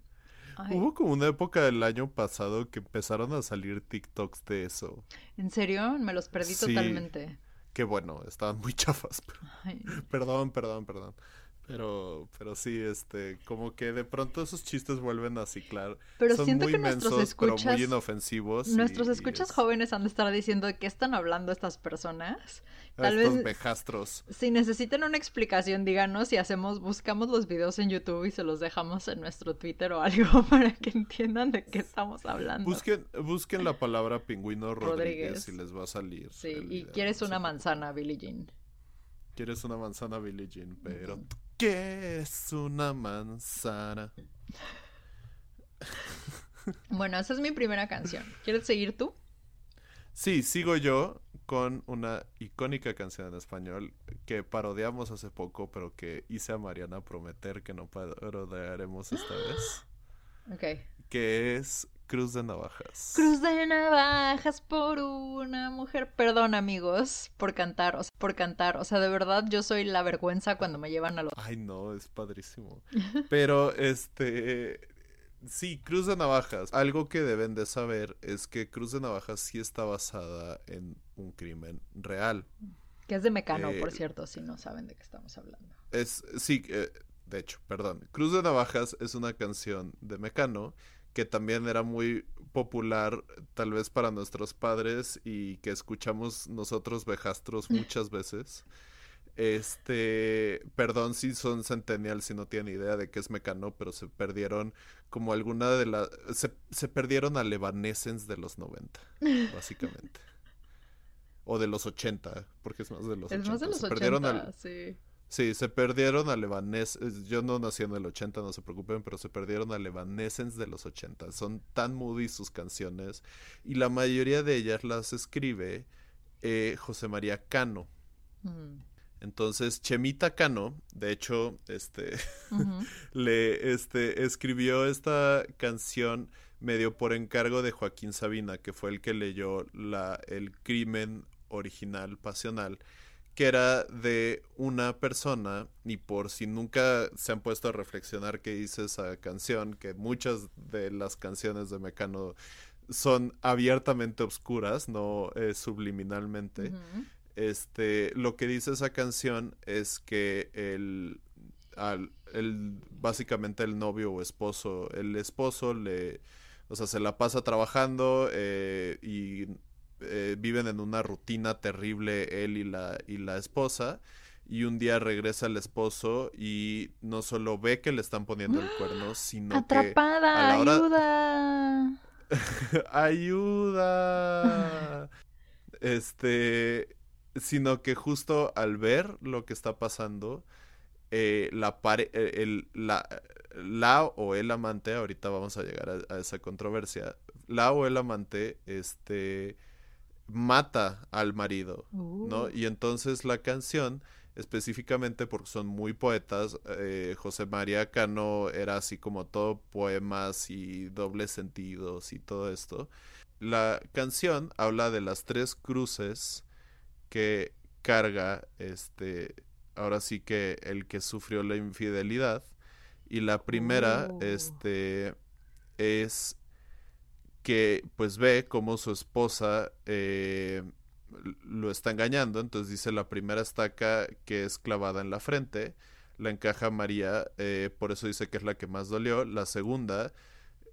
C: Hubo como una época del año pasado que empezaron a salir TikToks de eso.
B: ¿En serio? Me los perdí totalmente.
C: Qué bueno, estaban muy chafas. Perdón, perdón, perdón. Pero, pero sí, este, como que de pronto esos chistes vuelven a ciclar.
B: Pero Son siento muy que nuestros escuchas,
C: pero muy inofensivos.
B: Nuestros escuchas jóvenes han de estar diciendo de qué están hablando estas personas.
C: Tal Estos vez. vejastros.
B: Si necesitan una explicación, díganos y hacemos, buscamos los videos en YouTube y se los dejamos en nuestro Twitter o algo para que entiendan de qué estamos hablando.
C: Busquen, busquen la palabra pingüino Rodríguez, y les va a salir.
B: Sí, y quieres una manzana, Billie Jean.
C: Quieres una manzana, Billie Jean, pero. ¿Qué es una manzana?
B: Bueno, esa es mi primera canción. ¿Quieres seguir tú?
C: Sí, sigo yo con una icónica canción en español que parodiamos hace poco, pero que hice a Mariana prometer que no parodiaremos esta vez.
B: Ok.
C: Que es Cruz de Navajas.
B: Cruz de Navajas por una mujer. Perdón, amigos, por cantar, o sea, por cantar. O sea, de verdad, yo soy la vergüenza cuando me llevan a los.
C: Ay, no, es padrísimo. Pero, este. Sí, Cruz de Navajas. Algo que deben de saber es que Cruz de Navajas sí está basada en un crimen real.
B: Que es de Mecano, por eh, cierto, si no saben de qué estamos hablando.
C: Es, sí, eh, de hecho, perdón. Cruz de Navajas es una canción de Mecano que también era muy popular tal vez para nuestros padres y que escuchamos nosotros vejastros muchas veces. Este, perdón si son centennials y no tienen idea de qué es Mecano, pero se perdieron como alguna de las... Se, perdieron a Levanescens de los 90, básicamente. o de los 80, porque es más de los
B: es
C: Más
B: de los
C: se
B: 80, perdieron sí.
C: Sí, se perdieron a Levanés. Yo no nací en el 80, no se preocupen, pero se perdieron a Levanescens de los 80. Son tan moody sus canciones. Y la mayoría de ellas las escribe eh, José María Cano. Mm. Entonces, Chemita Cano, de hecho, este, le este, escribió esta canción medio por encargo de Joaquín Sabina, que fue el que leyó la, el crimen original pasional que era de una persona, y por si nunca se han puesto a reflexionar qué dice esa canción, que muchas de las canciones de Mecano son abiertamente obscuras, no eh, subliminalmente. Este, lo que dice esa canción es que el, al, el, básicamente el novio o esposo, el esposo le, o sea, se la pasa trabajando eh, y eh, viven en una rutina terrible él y la, y la esposa. Y un día regresa el esposo y no solo ve que le están poniendo el cuerno, sino
B: ¡Atrapada! que. ¡Ayuda!
C: ¡Ayuda! este. Sino que justo al ver lo que está pasando, eh, la, pare eh, el, la, la o el amante, ahorita vamos a llegar a, esa controversia, la o el amante, este mata al marido, ¿no? Uh. Y entonces la canción, específicamente porque son muy poetas, eh, José María Cano era así como todo poemas y dobles sentidos y todo esto. La canción habla de las tres cruces que carga este ahora sí que el que sufrió la infidelidad y la primera oh. este es que pues ve cómo su esposa eh, lo está engañando, entonces dice la primera estaca que es clavada en la frente, la encaja María, eh, por eso dice que es la que más dolió, la segunda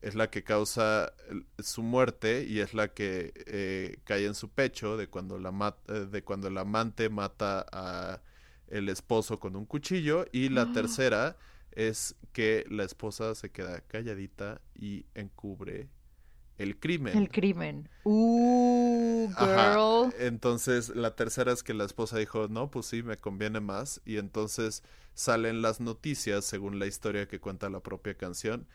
C: es la que causa su muerte y es la que eh, cae en su pecho de cuando la de cuando el amante mata a el esposo con un cuchillo y la ah. tercera es que la esposa se queda calladita y encubre el crimen.
B: El crimen. Uh, girl.
C: Entonces, la tercera es que la esposa dijo, no, pues sí, me conviene más. Y entonces salen las noticias, según la historia que cuenta la propia canción,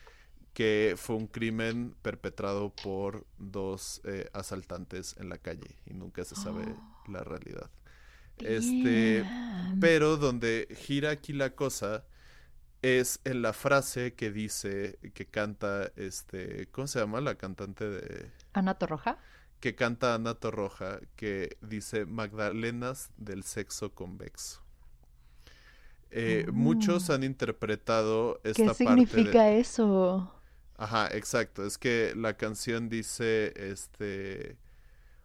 C: que fue un crimen perpetrado por dos eh, asaltantes en la calle y nunca se sabe la realidad. Este, pero donde gira aquí la cosa es en la frase que dice, que canta, este, ¿cómo se llama la cantante de...
B: Ana Torroja.
C: Que canta Ana Torroja, que dice Magdalenas del sexo convexo. Eh, muchos mm. han interpretado esta
B: parte. ¿Qué significa eso?
C: Ajá, exacto. Es que la canción dice, este,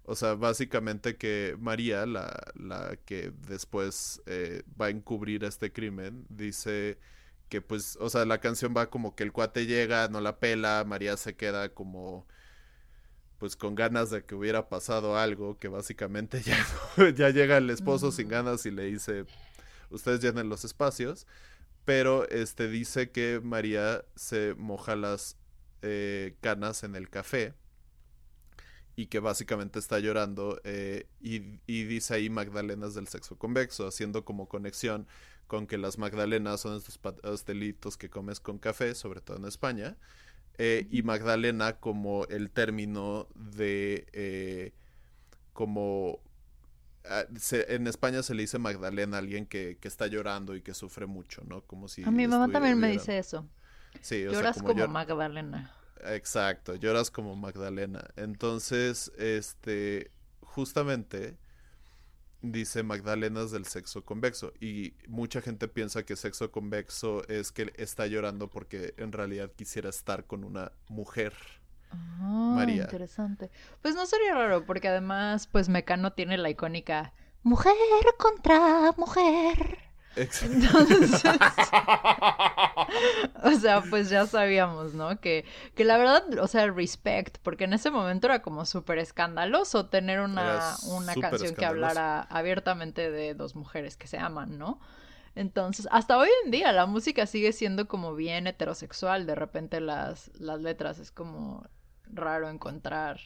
C: o sea, básicamente que María, la, la que después eh, va a encubrir este crimen, dice que pues, o sea, la canción va como que el cuate llega, no la pela, María se queda como pues con ganas de que hubiera pasado algo, que básicamente ya, ya llega el esposo sin ganas y le dice, ustedes llenen los espacios, pero este dice que María se moja las eh, canas en el café y que básicamente está llorando eh, y, y, dice ahí Magdalenas del sexo convexo, haciendo como conexión con que las magdalenas son estos pastelitos que comes con café, sobre todo en España, eh, y magdalena como el término de eh, como ah, en España se le dice Magdalena a alguien que, que, está llorando y que sufre mucho, ¿no? Como si
B: a mi mamá también me dice eso. Sí, lloras como, Magdalena.
C: Exacto, lloras como Magdalena. Entonces, este, justamente dice Magdalenas del sexo convexo y mucha gente piensa que sexo convexo es que está llorando porque en realidad quisiera estar con una mujer.
B: Ah, María. Interesante. Pues no sería raro porque además pues Mecano tiene la icónica mujer contra mujer. Entonces, o sea, pues ya sabíamos, ¿no? Que, que la verdad, o sea, respect, porque en ese momento era como súper escandaloso tener una, una canción que hablara abiertamente de dos mujeres que se aman, ¿no? Entonces, hasta hoy en día la música sigue siendo como bien heterosexual, de repente las, las letras es como raro encontrar.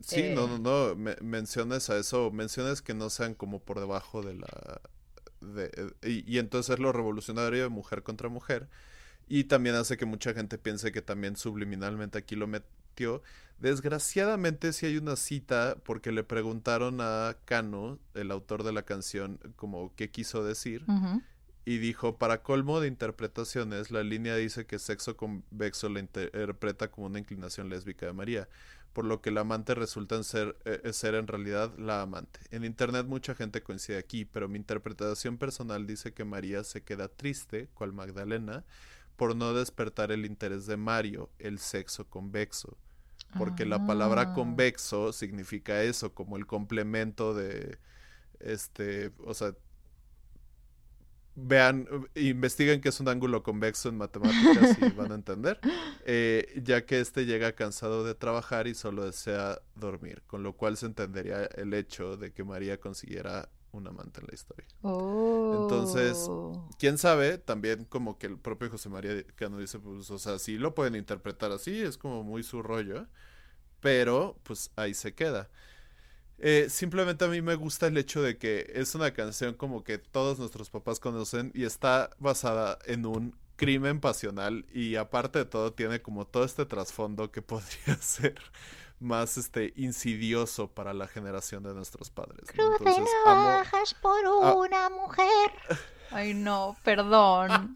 C: Sí, no, no, no, menciones a eso, menciones que no sean como por debajo de la y, entonces es lo revolucionario de mujer contra mujer. Y también hace que mucha gente piense que también subliminalmente aquí lo metió. Desgraciadamente si hay una cita porque le preguntaron a Cano, el autor de la canción, como qué quiso decir. Y dijo, para colmo de interpretaciones, la línea dice que sexo convexo la interpreta como una inclinación lésbica de María. Por lo que el amante resulta en ser, eh, ser en realidad la amante. En internet mucha gente coincide aquí, pero mi interpretación personal dice que María se queda triste, cual Magdalena, por no despertar el interés de Mario, el sexo convexo. Porque la palabra
B: Ah.
C: convexo significa eso, como el complemento de, este, o sea, vean, investiguen qué es un ángulo convexo en matemáticas y van a entender, eh, ya que este llega cansado de trabajar y solo desea dormir, con lo cual se entendería el hecho de que María consiguiera un amante en la historia.
B: Oh.
C: Entonces, Quién sabe, también como que el propio José María Cano dice, pues, o sea, sí lo pueden interpretar así, es como muy su rollo, pero pues ahí se queda. Eh, simplemente a mí me gusta el hecho de que es una canción como que todos nuestros papás conocen y está basada en un crimen pasional y aparte de todo tiene como todo este trasfondo que podría ser más este insidioso para la generación de nuestros padres. ¿no? Entonces, amo-
D: por
C: Ah.
D: una mujer.
B: Ay, no, perdón.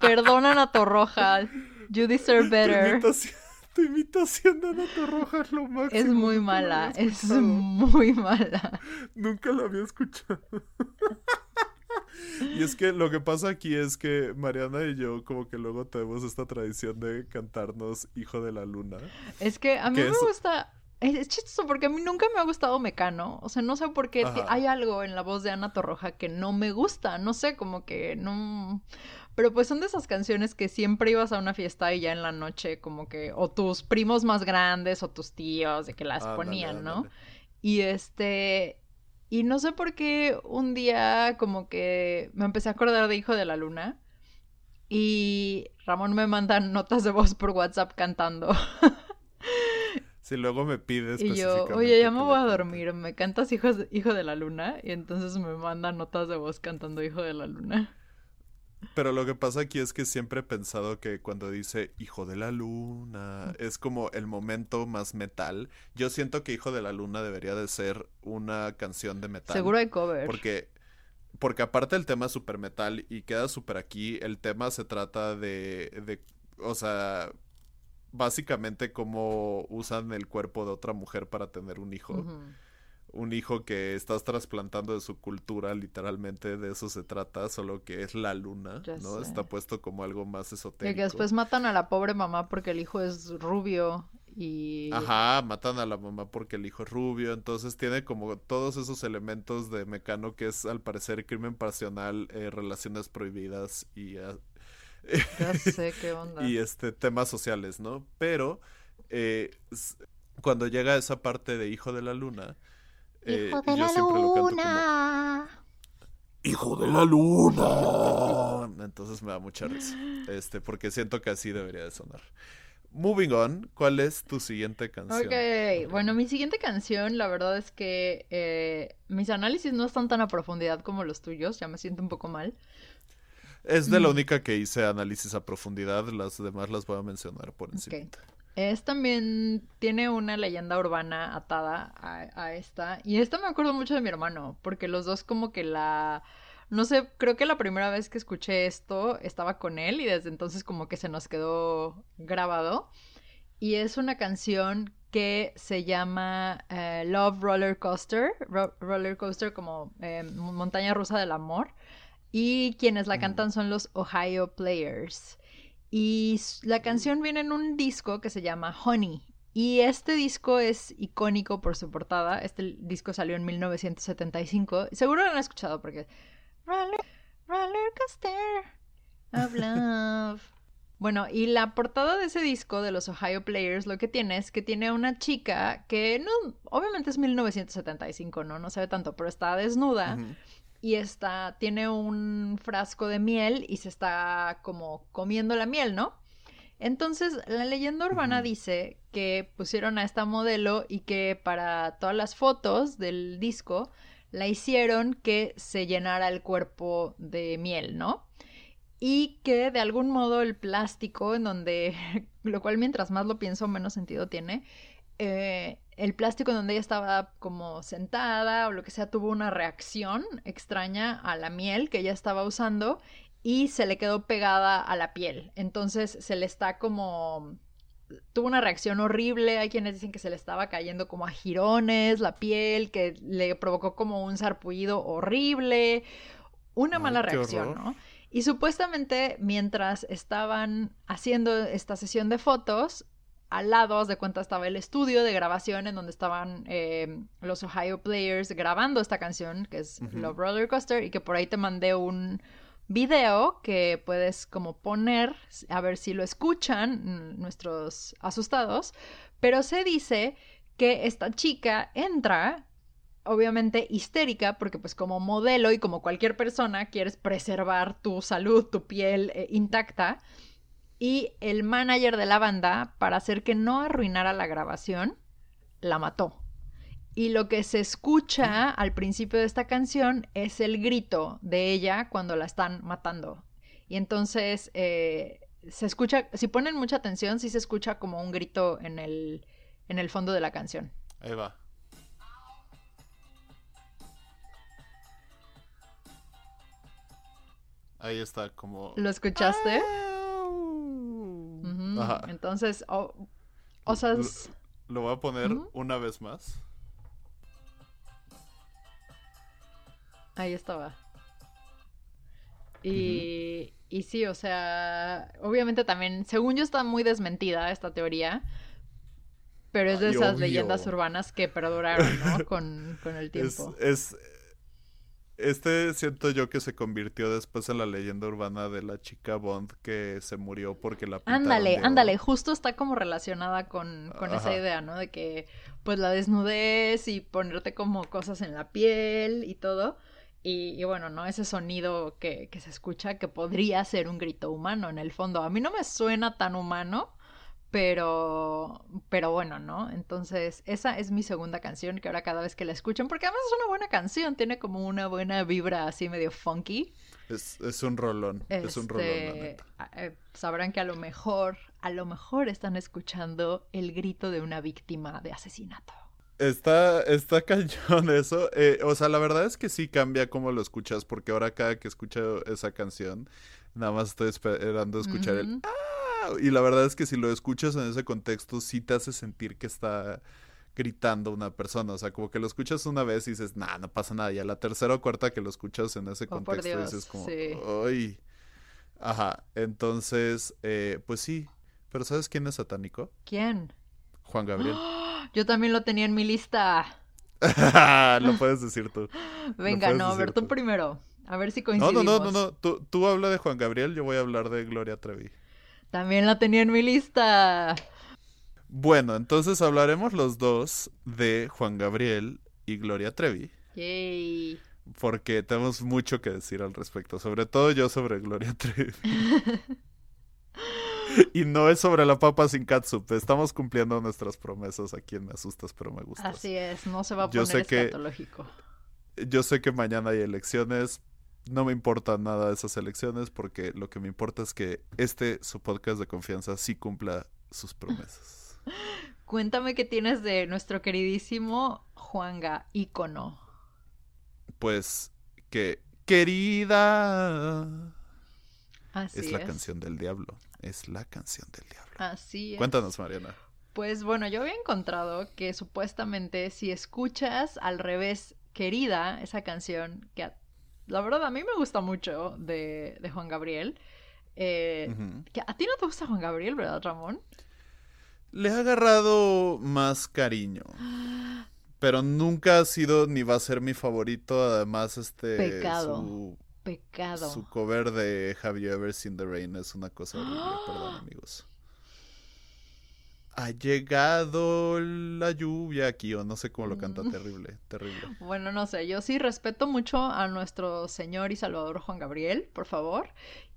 B: Perdón, Ana Torroja. You deserve better.
C: Tu imitación de Ana Torroja es lo máximo.
B: Es muy mala, es muy mala.
C: Nunca la había escuchado. y es que lo que pasa aquí es que Mariana y yo como que luego tenemos esta tradición de cantarnos Hijo de la Luna.
B: Es que a mí
C: ¿Qué
B: me
C: es?
B: gusta. Es, chistoso porque a mí nunca me ha gustado Mecano. O sea, no sé por qué hay algo en la voz de Ana Torroja que no me gusta. No sé, como que no. Pero pues son de esas canciones que siempre ibas a una fiesta y ya en la noche, como que. O tus primos más grandes o tus tíos, de que las ponían, ¿no? Y este. Y no sé por qué un día como que me empecé a acordar de Hijo de la Luna. Y Ramón me manda notas de voz por WhatsApp cantando.
C: Si luego me pides
B: Y yo, oye, ya me voy a dormir, ¿me cantas hijo, hijo de la Luna? Y entonces me manda notas de voz cantando Hijo de la Luna.
C: Pero lo que pasa aquí es que siempre he pensado que cuando dice Hijo de la Luna es como el momento más metal. Yo siento que Hijo de la Luna debería de ser una canción de metal.
B: Seguro hay cover.
C: Porque, porque aparte el tema es super metal y queda súper aquí, el tema se trata de, de, o sea, básicamente cómo usan el cuerpo de otra mujer para tener un hijo. Un hijo que estás trasplantando de su cultura, literalmente de eso se trata, solo que es la luna,
B: Ya
C: ¿no?
B: sé.
C: Está puesto como algo más
B: Y
C: esotérico.
B: que después matan a la pobre mamá porque el hijo es rubio y...
C: Ajá, matan a la mamá porque el hijo es rubio, entonces tiene como todos esos elementos de Mecano que es al parecer crimen pasional, eh, relaciones prohibidas y, ah,
B: Ya sé qué onda.
C: y este temas sociales, ¿no? Pero eh, cuando llega esa parte de Hijo de la Luna, eh,
D: Hijo de
C: yo
D: la
C: como
D: luna.
C: Hijo de la Luna. Entonces me da mucha risa, este, porque siento que así debería de sonar. Moving on, ¿cuál es tu siguiente canción?
B: Ok, bueno, mi siguiente canción, la verdad es que eh, mis análisis no están tan a profundidad como los tuyos, ya me siento un poco mal.
C: Es de la
B: Mm.
C: única que hice análisis a profundidad, las demás las voy a mencionar por encima.
B: Es también, tiene una leyenda urbana atada a, a esta. Y esta me acuerdo mucho de mi hermano, porque los dos como que la... No sé, creo que la primera vez que escuché esto estaba con él y desde entonces como que se nos quedó grabado. Y es una canción que se llama eh, Love Roller Coaster, Ro- Roller Coaster como eh, montaña rusa del amor. Y quienes la cantan son los Ohio Players. Y la canción viene en un disco que se llama Honey. Y este disco es icónico por su portada. Este disco salió en 1975. Seguro lo han escuchado porque... Roller, roller coaster of love. Bueno, y la portada de ese disco de los Ohio Players lo que tiene es que tiene una chica que no, obviamente es 1975, ¿no? No se ve tanto, pero está desnuda. Y está, tiene un frasco de miel y se está como comiendo la miel, ¿no? Entonces, la leyenda urbana dice que pusieron a esta modelo y que para todas las fotos del disco la hicieron que se llenara el cuerpo de miel, ¿no? Y que de algún modo el plástico, en donde, lo cual mientras más lo pienso, menos sentido tiene, eh, el plástico en donde ella estaba como sentada o lo que sea tuvo una reacción extraña a la miel que ella estaba usando y se le quedó pegada a la piel. Entonces se le está como tuvo una reacción horrible. Hay quienes dicen que se le estaba cayendo como a jirones la piel, que le provocó como un sarpullido horrible. Una mala reacción, ¿no? Y supuestamente mientras estaban haciendo esta sesión de fotos, al lado, de cuenta, estaba el estudio de grabación en donde estaban eh, los Ohio Players grabando esta canción, que es Love Roller Coaster, y que por ahí te mandé un video que puedes como poner, a ver si lo escuchan nuestros asustados, pero se dice que esta chica entra obviamente histérica, porque pues como modelo y como cualquier persona quieres preservar tu salud, tu piel eh, intacta, y el manager de la banda, para hacer que no arruinara la grabación, la mató. Y lo que se escucha al principio de esta canción es el grito de ella cuando la están matando. Y entonces eh, se escucha, si ponen mucha atención, sí se escucha como un grito en el, en el fondo de la canción.
C: Ahí va. Ahí está como...
B: ¿Lo escuchaste? Entonces, o sea...
C: Lo, voy a poner una vez más.
B: Ahí estaba. Y, y sí, o sea, obviamente también, según yo está muy desmentida esta teoría, pero es de esas leyendas urbanas que perduraron, ¿no? con, el tiempo.
C: es, este siento yo que se convirtió después en la leyenda urbana de la chica Bond que se murió porque la
B: Ándale, ándale, justo está como relacionada con, esa idea, ¿no? De que pues la desnudez y ponerte como cosas en la piel y todo. Y, bueno, ¿no? Ese sonido que, que se escucha que podría ser un grito humano en el fondo. A mí no me suena tan humano, pero, pero bueno, ¿no? Entonces, esa es mi segunda canción que ahora cada vez que la escuchen, porque además es una buena canción, tiene como una buena vibra así medio funky.
C: Es, es un rolón, es un rolón.
B: Este, eh, sabrán que a lo mejor, a lo mejor están escuchando el grito de una víctima de asesinato.
C: Está, está cañón eso. Eh, o sea, la verdad es que sí cambia cómo lo escuchas, porque ahora cada que escucho esa canción, nada más estoy esperando escuchar el y la verdad es que si lo escuchas en ese contexto, sí te hace sentir que está gritando una persona. O sea, como que lo escuchas una vez y dices, nah, no pasa nada. Y a la tercera o cuarta que lo escuchas en ese oh, contexto, dices como, ¡ay! Ajá. Entonces, eh, pues sí. Pero ¿sabes quién es satánico?
B: ¿Quién?
C: Juan Gabriel.
B: Yo también lo tenía en mi lista.
C: lo puedes decir tú.
B: Venga, no, a ver, tú primero. A ver si coincidimos.
C: No, no, no, no, no. Tú, tú habla de Juan Gabriel, yo voy a hablar de Gloria Trevi.
B: También la tenía en mi lista.
C: Bueno, entonces hablaremos los dos de Juan Gabriel y Gloria Trevi.
B: Yay.
C: Porque tenemos mucho que decir al respecto, sobre todo yo sobre Gloria Trevi. y no es sobre la papa sin catsup, estamos cumpliendo nuestras promesas aquí en Me Asustas pero me gusta.
B: Así es, no se va a poner yo sé escatológico.
C: yo sé que mañana hay elecciones, no me importa nada esas elecciones porque lo que me importa es que este, su podcast de confianza, sí cumpla sus promesas.
B: Cuéntame qué tienes de nuestro queridísimo Juanga, ícono.
C: Pues que, querida.
B: Así
C: es la canción del diablo. Es la canción del diablo.
B: Así es.
C: Cuéntanos, Mariana.
B: Pues bueno, yo había encontrado que supuestamente si escuchas al revés, querida, esa canción que a la verdad, a mí me gusta mucho de, Juan Gabriel. Eh, que a ti no te gusta Juan Gabriel, ¿verdad, Ramón?
C: Le ha agarrado más cariño. Pero nunca ha sido ni va a ser mi favorito. Además, este.
B: Pecado. Su, Pecado.
C: Su cover de Have You Ever Seen the Rain es una cosa horrible. Perdón, amigos. Ha llegado la lluvia aquí, o no sé cómo lo canta, mm. terrible, terrible.
B: Bueno, no sé, yo sí respeto mucho a nuestro señor y salvador Juan Gabriel, por favor.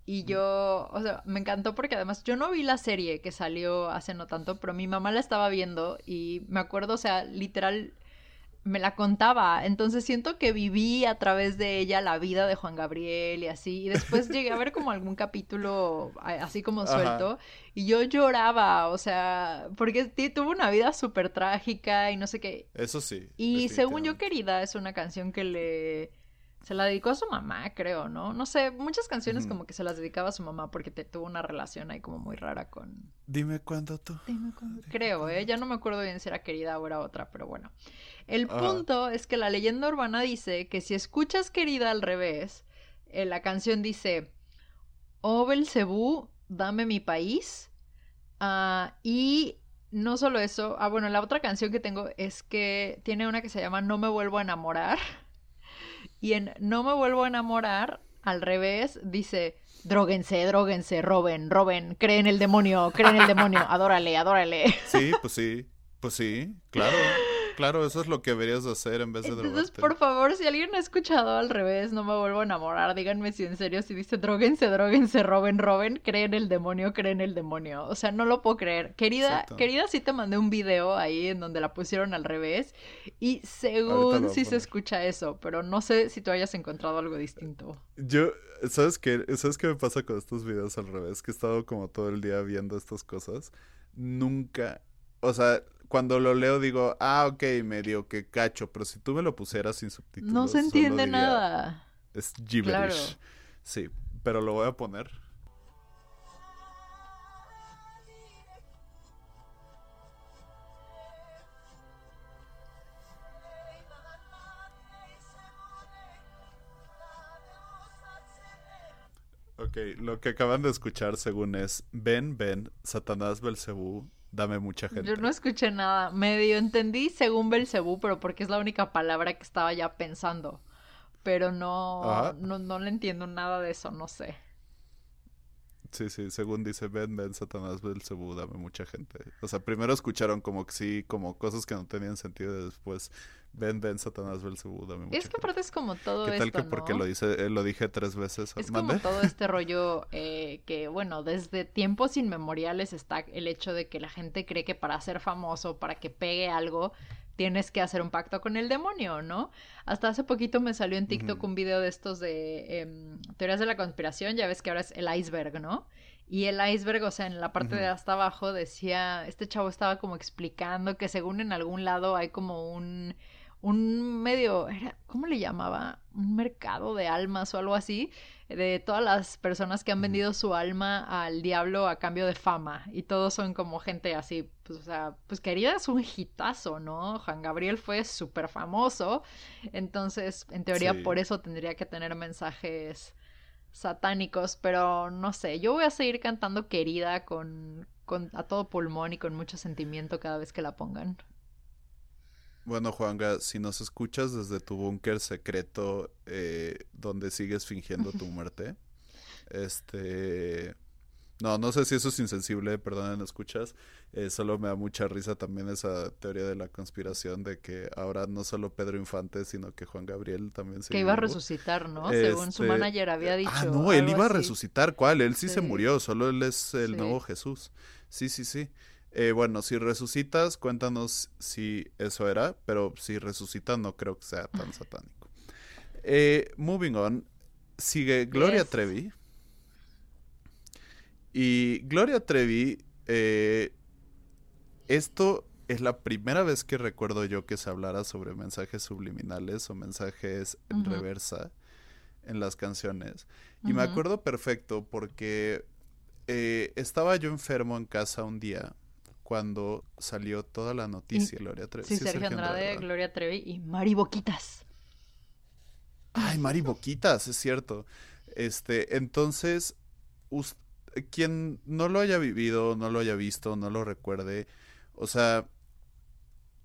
B: Y yo, o sea, me encantó porque además yo no vi la serie que salió hace no tanto, pero mi mamá la estaba viendo y me acuerdo, o sea, literal, me la contaba, entonces siento que viví a través de ella la vida de Juan Gabriel y así, y después llegué a ver como algún capítulo así como suelto, y yo lloraba, o sea, porque tuvo una vida súper trágica y no sé qué.
C: Eso sí.
B: Y según yo querida, es una canción que le Se la dedicó a su mamá, creo, ¿no? No sé, muchas canciones como que se las dedicaba a su mamá porque te, tuvo una relación ahí como muy rara con...
C: Dime cuándo tú.
B: Dime cuándo. Creo, ¿eh? Ya no me acuerdo bien si era querida o era otra, pero bueno. El punto es que la leyenda urbana dice que si escuchas querida al revés, eh, la canción dice, Oh Belcebú, dame mi país. Ah, y no solo eso, ah, bueno, la otra canción que tengo es que tiene una que se llama No me vuelvo a enamorar. Y en No me vuelvo a enamorar, al revés, dice, droguense, droguense, roben, roben, creen el demonio, creen el demonio, adórale, adórale.
C: Sí, pues sí, pues sí, claro. Claro, eso es lo que deberías hacer en vez de
B: Entonces, por favor, si alguien ha escuchado al revés, no me vuelvo a enamorar, díganme si en serio, si dice droguense, droguense, roben, roben, creen el demonio, creen el demonio. O sea, no lo puedo creer. Querida, querida, sí te mandé un video ahí en donde la pusieron al revés y según sí se escucha eso, pero no sé si tú hayas encontrado algo distinto.
C: Yo, ¿sabes qué? ¿Sabes qué me pasa con estos videos al revés? Que he estado como todo el día viendo estas cosas. Nunca, o sea, cuando lo leo digo, ah, ok, medio que cacho, pero si tú me lo pusieras sin subtítulos.
B: No se entiende nada.
C: Es gibberish. Sí, pero lo voy a poner. Ok, lo que acaban de escuchar según es Ven, ven, Satanás Belcebú Dame mucha gente.
B: Yo no escuché nada. Medio entendí según Belcebú, pero porque es la única palabra que estaba ya pensando. Pero no, no, no le entiendo nada de eso, no sé.
C: Sí, sí, según dice ven, ven, Satanás, Belcebú, dame mucha gente. O sea, primero escucharon como que sí, como cosas que no tenían sentido y después ven, ven, Satanás, Belcebú, dame
B: Es que aparte es como todo
C: ¿Qué
B: tal
C: que porque lo, dice, eh, lo dije tres veces?
B: Es como todo este rollo eh, que, bueno, desde tiempos inmemoriales está el hecho de que la gente cree que para ser famoso, para que pegue algo, tienes que hacer un pacto con el demonio, ¿no? Hasta hace poquito me salió en TikTok un video de estos de em, teorías de la conspiración, ya ves que ahora es el iceberg, ¿no? Y el iceberg, o sea, en la parte de hasta abajo decía, este chavo estaba como explicando que según en algún lado hay como un un medio, era, ¿cómo le llamaba? Un mercado de almas o algo así, de todas las personas que han vendido su alma al diablo a cambio de fama. Y todos son como gente así, pues, o sea, pues querida es un hitazo, ¿no? Juan Gabriel fue súper famoso. Entonces, en teoría, por eso tendría que tener mensajes satánicos, pero no sé, yo voy a seguir cantando querida con, con a todo pulmón y con mucho sentimiento cada vez que la pongan.
C: Bueno, Juanga, si nos escuchas desde tu búnker secreto eh, donde sigues fingiendo tu muerte, este... No, no sé si eso es insensible, perdón, no escuchas. Eh, solo me da mucha risa también esa teoría de la conspiración de que ahora no solo Pedro Infante, sino que Juan Gabriel también se
B: Que iba a resucitar, ¿no? Según su este, manager había ah, dicho.
C: Ah, no, él iba a resucitar, ¿cuál? Él sí, se murió, solo él es el nuevo Jesús. Sí, sí, sí. Eh, bueno, si resucitas, cuéntanos si eso era, pero si resucitas no creo que sea tan satánico. Eh, moving on, sigue Gloria Trevi. Y Gloria Trevi, eh, esto es la primera vez que recuerdo yo que se hablara sobre mensajes subliminales o mensajes en reversa en las canciones. Y me acuerdo perfecto porque estaba yo enfermo en casa un día cuando salió toda la noticia, Gloria Trevi.
B: Sí, Sergio, Andrade, Gloria Trevi y Mari Boquitas.
C: Ay, Mari Boquitas, es cierto. Este, entonces, quien no lo haya vivido, no lo haya visto, no lo recuerde, o sea,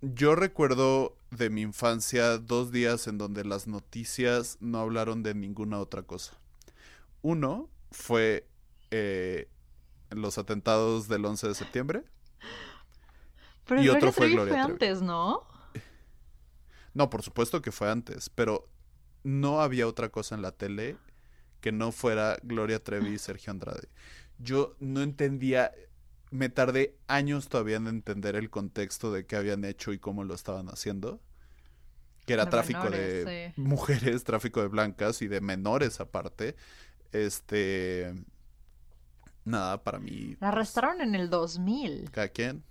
C: yo recuerdo de mi infancia dos días en donde las noticias no hablaron de ninguna otra cosa. Uno fue eh, los atentados del 11 de septiembre.
B: Pero y otro fue Gloria fue antes, ¿no?
C: No, por supuesto que fue antes, pero no había otra cosa en la tele que no fuera Gloria Trevi y Sergio Andrade. Yo no entendía, me tardé años todavía en entender el contexto de qué habían hecho y cómo lo estaban haciendo. Que era tráfico de mujeres, tráfico de blancas y de menores aparte. Este. Nada, para mí.
B: La arrestaron en el 2000.
C: ¿Cada quién?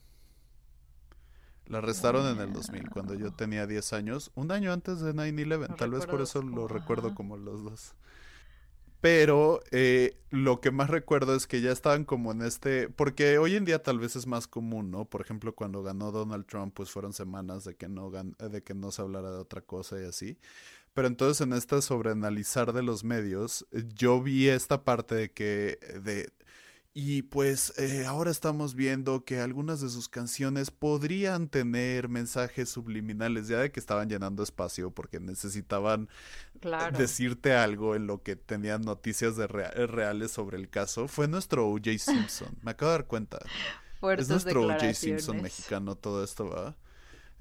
C: La arrestaron en el 2000, cuando yo tenía 10 años, un año antes de 9-11. Tal vez por eso lo recuerdo como los dos. Pero eh, lo que más recuerdo es que ya estaban como en este, porque hoy en día tal vez es más común, ¿no? Por ejemplo, cuando ganó Donald Trump, pues fueron semanas de que no, de que no se hablara de otra cosa y así. Pero entonces en esta sobreanalizar de los medios, yo vi esta parte de que, de, y pues eh, ahora estamos viendo que algunas de sus canciones podrían tener mensajes subliminales, ya de que estaban llenando espacio porque necesitaban decirte algo en lo que tenían noticias de reales sobre el caso. Fue nuestro O.J. Simpson, me acabo de dar cuenta. es nuestro O.J. Simpson mexicano todo esto, ¿va?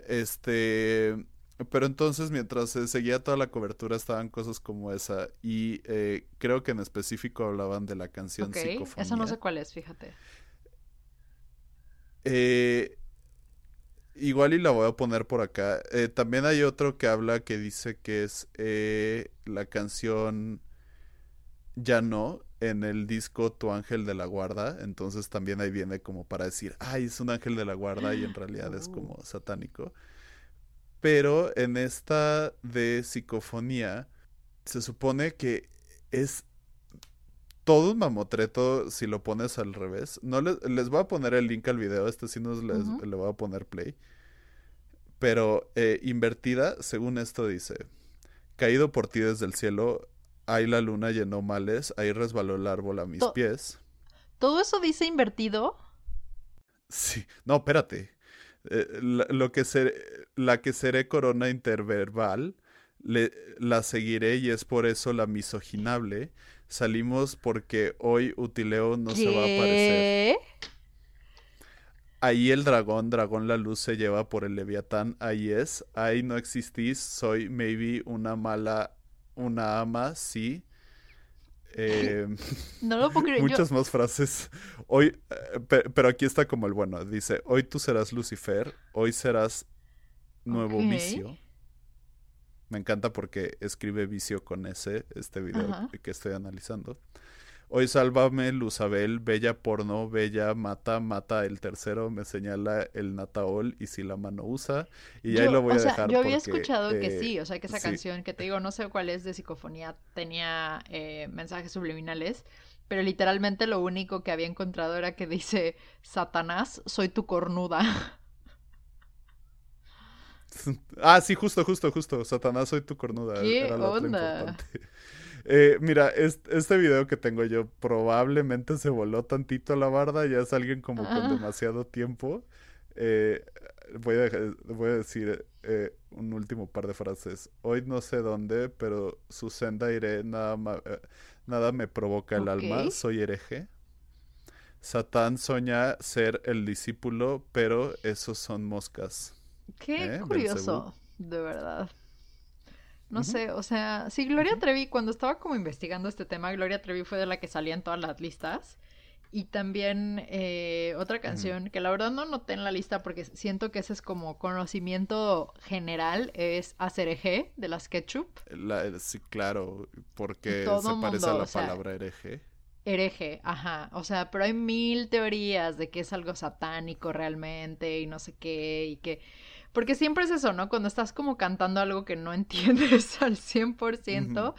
C: Este, pero entonces, mientras se seguía toda la cobertura, estaban cosas como esa. Y eh, creo que en específico hablaban de la canción okay.
B: Eso no sé cuál es, fíjate.
C: Eh, igual y la voy a poner por acá. Eh, también hay otro que habla que dice que es la canción Ya no en el disco Tu Ángel de la Guarda. Entonces también ahí viene como para decir, ay, es un ángel de la guarda y en realidad es como uh. satánico. Pero en esta de psicofonía se supone que es todo un mamotreto si lo pones al revés. No les, les voy a poner el link al video, este sí no les, le voy a poner play. Pero eh, invertida, según esto dice, caído por ti desde el cielo, ahí la luna llenó males, ahí resbaló el árbol a mis pies.
B: ¿Todo eso dice invertido?
C: Sí, no, espérate. Eh, la, lo que la que seré corona interverbal, le, la seguiré y es por eso la misoginable. Salimos porque hoy Utileo no se va a aparecer. Ahí el dragón, dragón la luz se lleva por el leviatán, ahí es, ahí no existís, soy maybe una mala, una ama, sí, eh,
B: no lo puedo creer.
C: Muchas más frases. Hoy, eh, pero aquí está como el bueno. Dice, hoy tú serás Lucifer, hoy serás nuevo vicio. Me encanta porque escribe vicio con ese, este video que estoy analizando. Hoy sálvame, Luzabel, bella porno, bella mata, mata el tercero, me señala el Nataol y si la mano usa. Y ahí lo voy a dejar.
B: Yo había escuchado que eh, sí, o sea, que esa canción que te digo, no sé cuál es de psicofonía, tenía eh, mensajes subliminales, pero literalmente lo único que había encontrado era que dice: Satanás, soy tu cornuda.
C: Ah, sí, justo, justo, justo. Satanás, soy tu cornuda.
B: ¿Qué onda?
C: Eh, mira, este, video que tengo yo probablemente se voló tantito la barda, ya es alguien como con ah. demasiado tiempo. Eh, voy, a, voy, a, decir eh, un último par de frases. Hoy no sé dónde, pero su senda iré, nada, nada me provoca el alma, soy hereje. Satán soña ser el discípulo, pero esos son moscas.
B: Qué curioso, de verdad. No sé, o sea, sí, Gloria Trevi, cuando estaba como investigando este tema, Gloria Trevi fue de la que salía en todas las listas. Y también eh, otra canción que la verdad no noté en la lista porque siento que ese es como conocimiento general, es Acerejé de las Ketchup.
C: La, sí, claro, porque se parece a la palabra hereje.
B: Hereje, ajá. O sea, pero hay mil teorías de que es algo satánico realmente y no sé qué y que porque siempre es eso, ¿no? Cuando estás como cantando algo que no entiendes al 100%,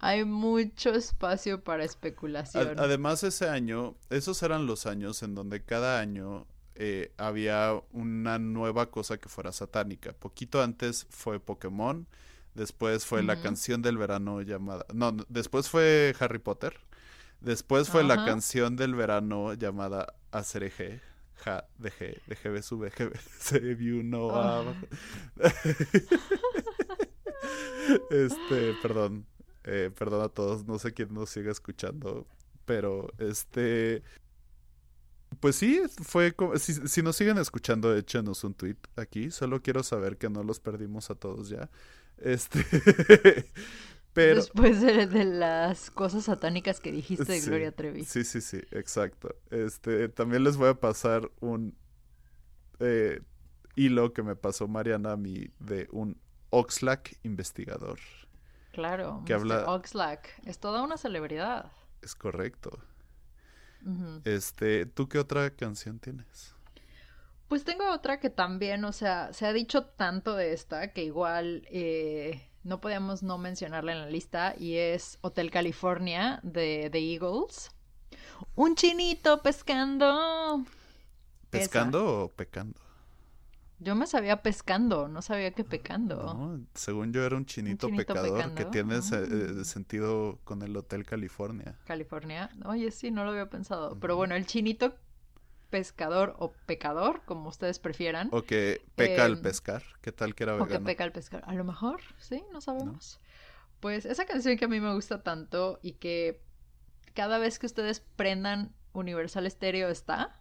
B: hay mucho espacio para especulación.
C: además, ese año, esos eran los años en donde cada año eh, había una nueva cosa que fuera satánica. Poquito antes fue Pokémon, después fue la canción del verano llamada... No, después fue Harry Potter, después fue la canción del verano llamada Acereje ja, dejé, dejé se vio no oh. Este, perdón, eh, perdón a todos, no sé quién nos sigue escuchando, pero este, pues sí, fue como, si, si nos siguen escuchando, échenos un tweet aquí, solo quiero saber que no los perdimos a todos ya. Este,
B: Después de, las cosas satánicas que dijiste de Gloria Trevi.
C: Sí, sí, sí, exacto. Este, también les voy a pasar un eh, hilo que me pasó Mariana a mí de un Oxlack investigador.
B: Claro, que habla... Oxlack es toda una celebridad.
C: Es correcto. Este, ¿tú qué otra canción tienes?
B: Pues tengo otra que también, o sea, se ha dicho tanto de esta que igual eh, no podíamos no mencionarla en la lista y es Hotel California de The Eagles. Un chinito pescando.
C: ¿Pescando o pecando?
B: Yo me sabía pescando, no sabía que pecando.
C: No, según yo era un chinito, pecador que tiene mm. sentido con el Hotel California.
B: California. Oye, sí, no lo había pensado. Pero bueno, el chinito pescador o pecador, como ustedes prefieran.
C: O que peca al em, pescar. ¿Qué tal que era vegano?
B: O que peca al pescar. A lo mejor, sí, no sabemos. Pues esa canción que a mí me gusta tanto y que cada vez que ustedes prendan Universal Stereo está,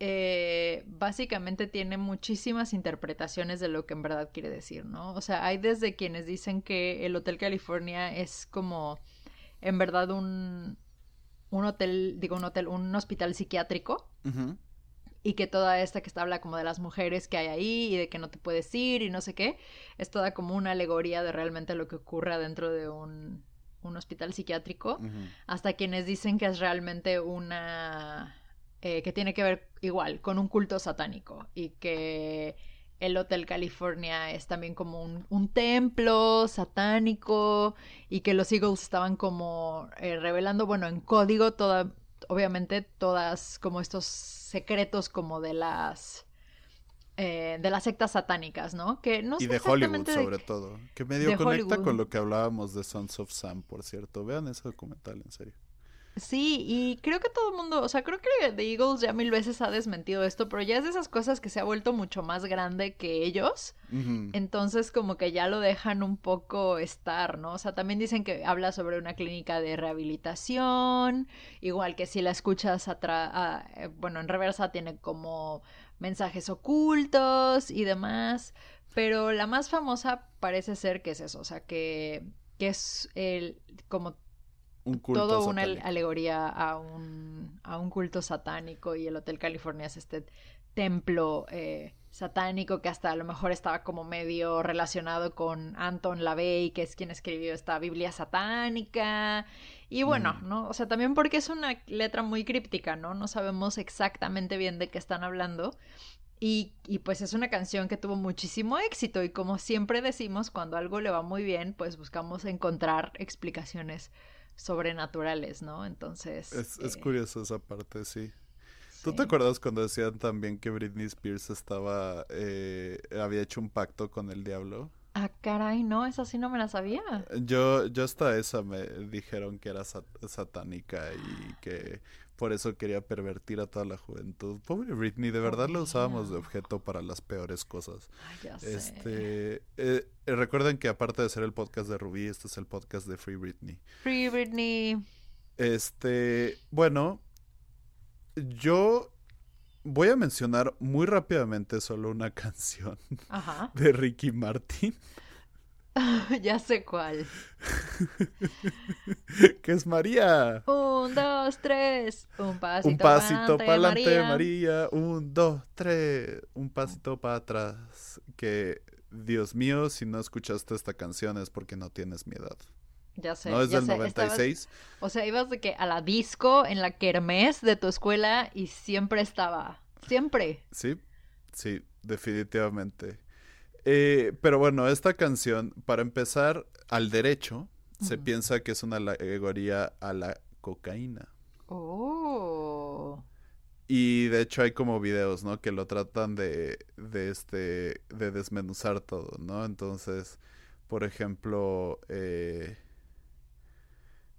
B: eh, básicamente tiene muchísimas interpretaciones de lo que en verdad quiere decir, ¿no? O sea, hay desde quienes dicen que el Hotel California es como en verdad un, un hotel, digo un hotel, un hospital psiquiátrico. Y que toda esta que está habla como de las mujeres que hay ahí y de que no te puedes ir y no sé qué, es toda como una alegoría de realmente lo que ocurre dentro de un, un hospital psiquiátrico. Hasta quienes dicen que es realmente una eh, que tiene que ver igual con un culto satánico y que el Hotel California es también como un, templo satánico y que los Eagles estaban como eh, revelando, bueno, en código, toda, obviamente todas como estos secretos como de las... Eh, de las sectas satánicas, ¿no? Que no
C: y de Hollywood sobre todo, que medio conecta con lo que hablábamos de Sons of Sam, por cierto. Vean ese documental, en serio.
B: Sí, y creo que todo el mundo, o sea, creo que The Eagles ya mil veces ha desmentido esto, pero ya es de esas cosas que se ha vuelto mucho más grande que ellos. Entonces, como que ya lo dejan un poco estar, ¿no? O sea, también dicen que habla sobre una clínica de rehabilitación, igual que si la escuchas atrás, eh, bueno, en reversa tiene como mensajes ocultos y demás, pero la más famosa parece ser que es eso, o sea, que, que es el como todo una alegoría a un, a un culto satánico y el Hotel California es este templo eh, satánico que hasta a lo mejor estaba como medio relacionado con Anton LaVey, que es quien escribió esta Biblia satánica. Y bueno, mm. ¿no? O sea, también porque es una letra muy críptica, ¿no? No sabemos exactamente bien de qué están hablando. Y, y, pues es una canción que tuvo muchísimo éxito y como siempre decimos, cuando algo le va muy bien, pues buscamos encontrar explicaciones sobrenaturales, ¿no? Entonces...
C: Es, es eh, curioso esa parte, sí. ¿Tú te acuerdas cuando decían también que Britney Spears estaba, eh, había hecho un pacto con el diablo?
B: Ah, caray, no, esa sí no me la sabía.
C: Yo, yo hasta esa me dijeron que era satánica y que por eso quería pervertir a toda la juventud. Pobre Britney, de verdad la usábamos de objeto para las peores cosas.
B: Ay, ya sé.
C: Este, eh, recuerden que aparte de ser el podcast de Rubí, este es el podcast de Free Britney.
B: Free Britney.
C: Este, bueno, yo voy a mencionar muy rápidamente solo una canción de Ricky Martin.
B: ya sé cuál.
C: que es María.
B: Un, dos, tres. Un pasito,
C: Un pasito para adelante, María. Un, dos, tres. Un pasito para atrás. Que, Dios mío, si no escuchaste esta canción es porque no tienes mi edad.
B: Ya sé.
C: No es
B: del
C: 96.
B: o sea, ibas de que a la disco en la kermés de tu escuela y siempre estaba. Siempre.
C: Sí, sí, definitivamente. Eh, pero bueno, esta canción, para empezar, al derecho, se piensa que es una alegoría a la cocaína.
B: Oh.
C: Y de hecho hay como videos, ¿no? Que lo tratan de, de este, de desmenuzar todo, ¿no? Entonces, por ejemplo, eh,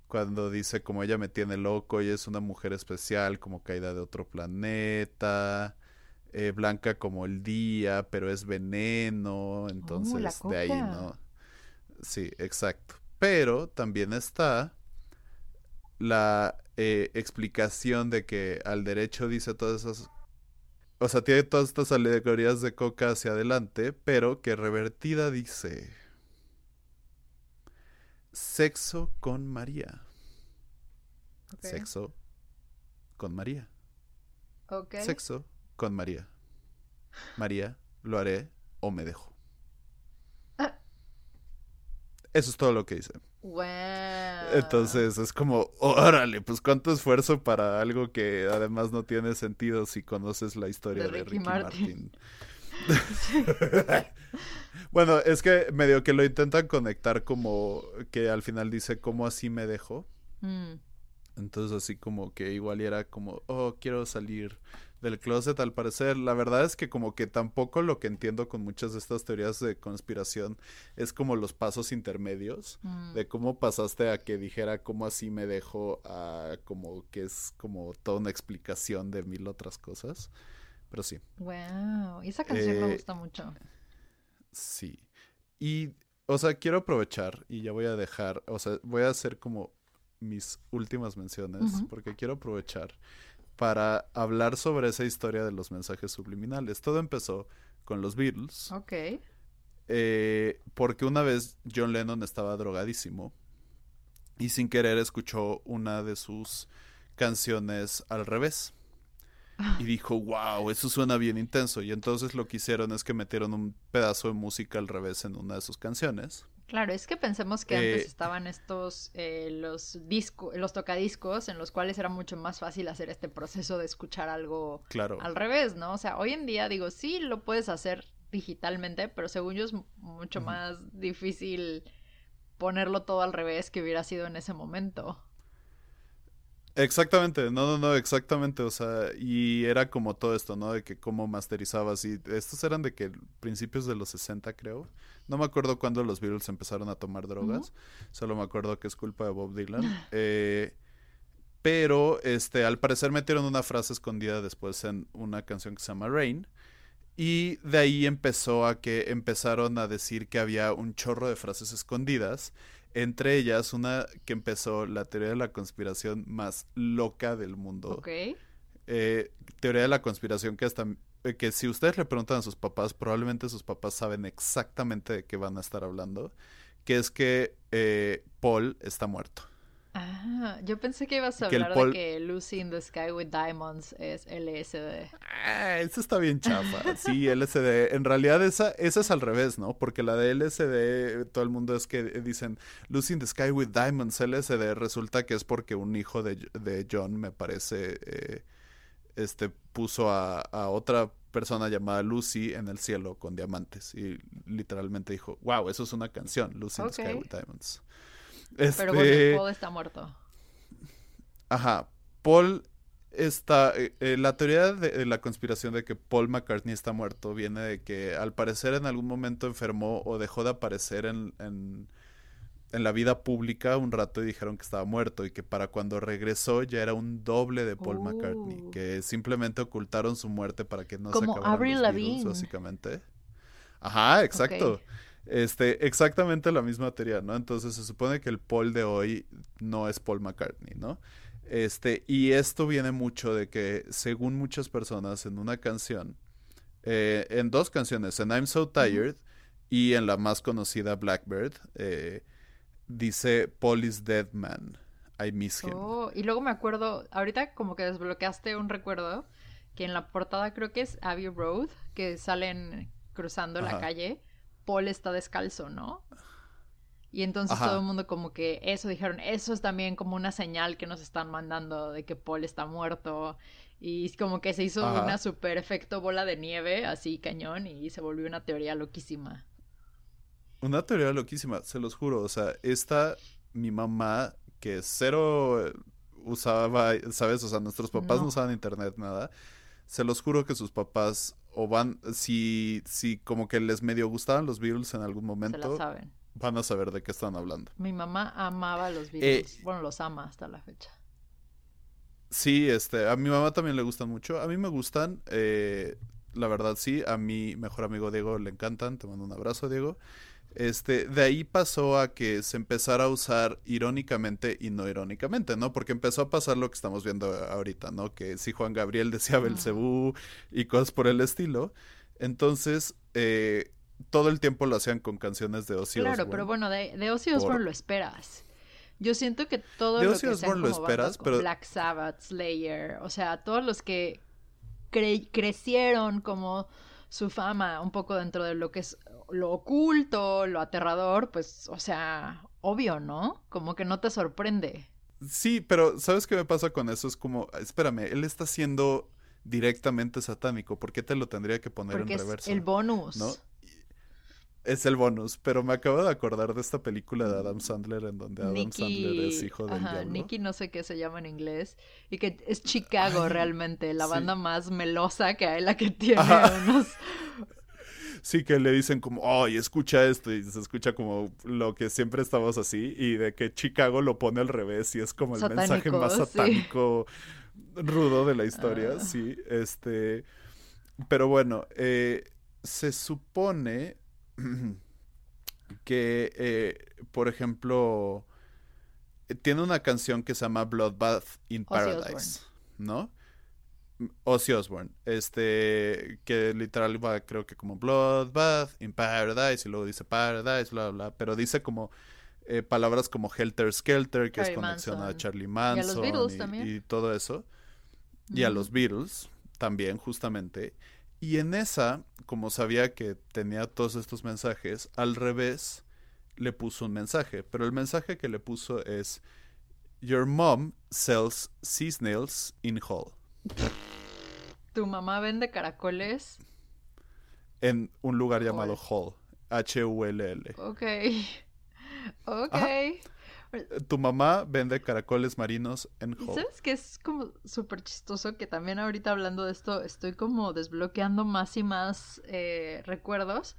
C: cuando dice como ella me tiene loco y es una mujer especial, como caída de otro planeta. Eh, blanca como el día, pero es veneno, entonces de ahí no. Sí, exacto. Pero también está la eh, explicación de que al derecho dice todas esas... O sea, tiene todas estas alegorías de coca hacia adelante, pero que revertida dice... Sexo con María. Sexo con María. Sexo con María. María, lo haré o me dejo. Ah. Eso es todo lo que hice.
B: Wow.
C: Entonces es como, órale, pues cuánto esfuerzo para algo que además no tiene sentido si conoces la historia de, Ricky, Martin. bueno, es que medio que lo intentan conectar como que al final dice, ¿cómo así me dejo? Mm. Entonces así como que igual era como, oh, quiero salir del closet al parecer. La verdad es que como que tampoco lo que entiendo con muchas de estas teorías de conspiración es como los pasos intermedios mm. de cómo pasaste a que dijera cómo así me dejo a como que es como toda una explicación de mil otras cosas. Pero sí.
B: Wow, y esa canción me eh, gusta mucho.
C: Sí. Y o sea, quiero aprovechar y ya voy a dejar, o sea, voy a hacer como mis últimas menciones porque quiero aprovechar para hablar sobre esa historia de los mensajes subliminales. Todo empezó con los Beatles.
B: Ok.
C: Eh, porque una vez John Lennon estaba drogadísimo y sin querer escuchó una de sus canciones al revés. Y dijo, wow, eso suena bien intenso. Y entonces lo que hicieron es que metieron un pedazo de música al revés en una de sus canciones.
B: Claro, es que pensemos que antes eh, estaban estos, eh, los discos, los tocadiscos, en los cuales era mucho más fácil hacer este proceso de escuchar algo al revés, ¿no? O sea, hoy en día digo, sí, lo puedes hacer digitalmente, pero según yo es mucho más difícil ponerlo todo al revés que hubiera sido en ese momento.
C: Exactamente, no, no, no, exactamente, o sea, y era como todo esto, ¿no? De que cómo masterizabas y estos eran de que principios de los 60 creo, no me acuerdo cuándo los Beatles empezaron a tomar drogas, solo me acuerdo que es culpa de Bob Dylan, eh, pero este, al parecer metieron una frase escondida después en una canción que se llama Rain, y de ahí empezó a que empezaron a decir que había un chorro de frases escondidas entre ellas, una que empezó la teoría de la conspiración más loca del mundo.
B: Ok.
C: Eh, teoría de la conspiración que hasta que si ustedes le preguntan a sus papás, probablemente sus papás saben exactamente de qué van a estar hablando, que es que eh, Paul está muerto.
B: Ah, yo pensé que ibas a hablar de que Lucy in the Sky with Diamonds es LSD.
C: Ah, eso está bien chafa. Sí, LSD. En realidad esa, esa es al revés, ¿no? Porque la de LSD, todo el mundo es que dicen Lucy in the Sky with Diamonds, LSD. Resulta que es porque un hijo de, de John, me parece, eh, este, puso a, a otra persona llamada Lucy en el cielo con diamantes. Y literalmente dijo, wow, eso es una canción, Lucy in the Sky with Diamonds.
B: Pero bueno, este, Paul está muerto.
C: Ajá. Paul está. Eh, eh, la teoría de, la conspiración de que Paul McCartney está muerto viene de que al parecer en algún momento enfermó o dejó de aparecer en, en, la vida pública un rato y dijeron que estaba muerto y que para cuando regresó ya era un doble de Paul McCartney. Uh. Que simplemente ocultaron su muerte para que no se acabaran los virus, básicamente. Ajá, exacto. Este, exactamente la misma teoría, ¿no? Entonces se supone que el Paul de hoy no es Paul McCartney, ¿no? Este, y esto viene mucho de que, según muchas personas, en una canción, eh, en dos canciones, en I'm So Tired y en la más conocida Blackbird, eh, dice Paul is dead man. I miss him.
B: Oh, y luego me acuerdo, ahorita como que desbloqueaste un recuerdo que en la portada creo que es Abbey Road, que salen cruzando la calle Paul está descalzo, ¿no? Y entonces todo el mundo como que eso dijeron, eso es también como una señal que nos están mandando de que Paul está muerto. Y como que se hizo una super efecto bola de nieve, así cañón, y se volvió una teoría loquísima.
C: Una teoría loquísima, se los juro. O sea, esta, mi mamá, que cero usaba, ¿sabes? O sea, nuestros papás no usaban internet, nada. Se los juro que sus papás o van, si, si como que les medio gustaban los Beatles en algún momento, saben. van a saber de qué están hablando.
B: Mi mamá amaba los Beatles, eh, bueno, los ama hasta la fecha.
C: Sí, este, a mi mamá también le gustan mucho, a mí me gustan, eh, la verdad sí, a mi mejor amigo Diego le encantan, te mando un abrazo Diego. Este, de ahí pasó a que se empezara a usar irónicamente y no irónicamente, ¿no? Porque empezó a pasar lo que estamos viendo ahorita, ¿no? Que si Juan Gabriel decía Belcebú y cosas por el estilo. Entonces, eh, todo el tiempo lo hacían con canciones de Ozzy
B: Claro, pero bueno, de, de Ozzy Osbourne lo esperas. Yo siento que todo lo que sean como lo esperas, pero... Black Sabbath, Slayer, o sea, todos los que crecieron como su fama un poco dentro de lo que es lo oculto, lo aterrador, pues, o sea, obvio, ¿no? Como que no te sorprende.
C: Sí, pero ¿sabes qué me pasa con eso? Es como, espérame, él está siendo directamente satánico, ¿por qué te lo tendría que poner
B: Porque
C: en
B: es
C: reversa?
B: el bonus.
C: ¿no? Es el bonus, pero me acabo de acordar de esta película de Adam Sandler en donde Adam Sandler es hijo del
B: ajá,
C: diablo.
B: Nicky no sé qué se llama en inglés y que es Chicago realmente, la
C: sí.
B: banda más melosa que hay, la que tiene
C: Ajá.
B: unos
C: Sí, que le dicen como, ay, escucha esto, y se escucha como lo que siempre estamos así, y de que Chicago lo pone al revés, y es como el mensaje
B: Satánico,
C: más
B: sí.
C: satánico, rudo de la historia,
B: Ah.
C: sí, este, pero bueno, eh, se supone que, eh, por ejemplo, eh, tiene una canción que se llama Bloodbath in Paradise, ¿no? Ozzy Osbourne, este, que literal va creo que como Bloodbath in Paradise y luego dice Paradise, bla, bla, pero dice como eh, palabras como Helter Skelter, que es conexión a. Charlie
B: los
C: Manson y,
B: también.
C: y todo eso, y a los Beatles también justamente, y en esa, como sabía que tenía todos estos mensajes, al revés le puso un mensaje, pero el mensaje que le puso es Your mom sells sea snails in Hull.
B: Tu mamá vende caracoles.
C: en un lugar llamado Hull. H-U-L-L.
B: Ok. Ok.
C: Ajá. Tu mamá vende caracoles marinos en
B: Y
C: Hull.
B: sabes que es como súper chistoso que también ahorita hablando de esto estoy como desbloqueando más y más eh, recuerdos.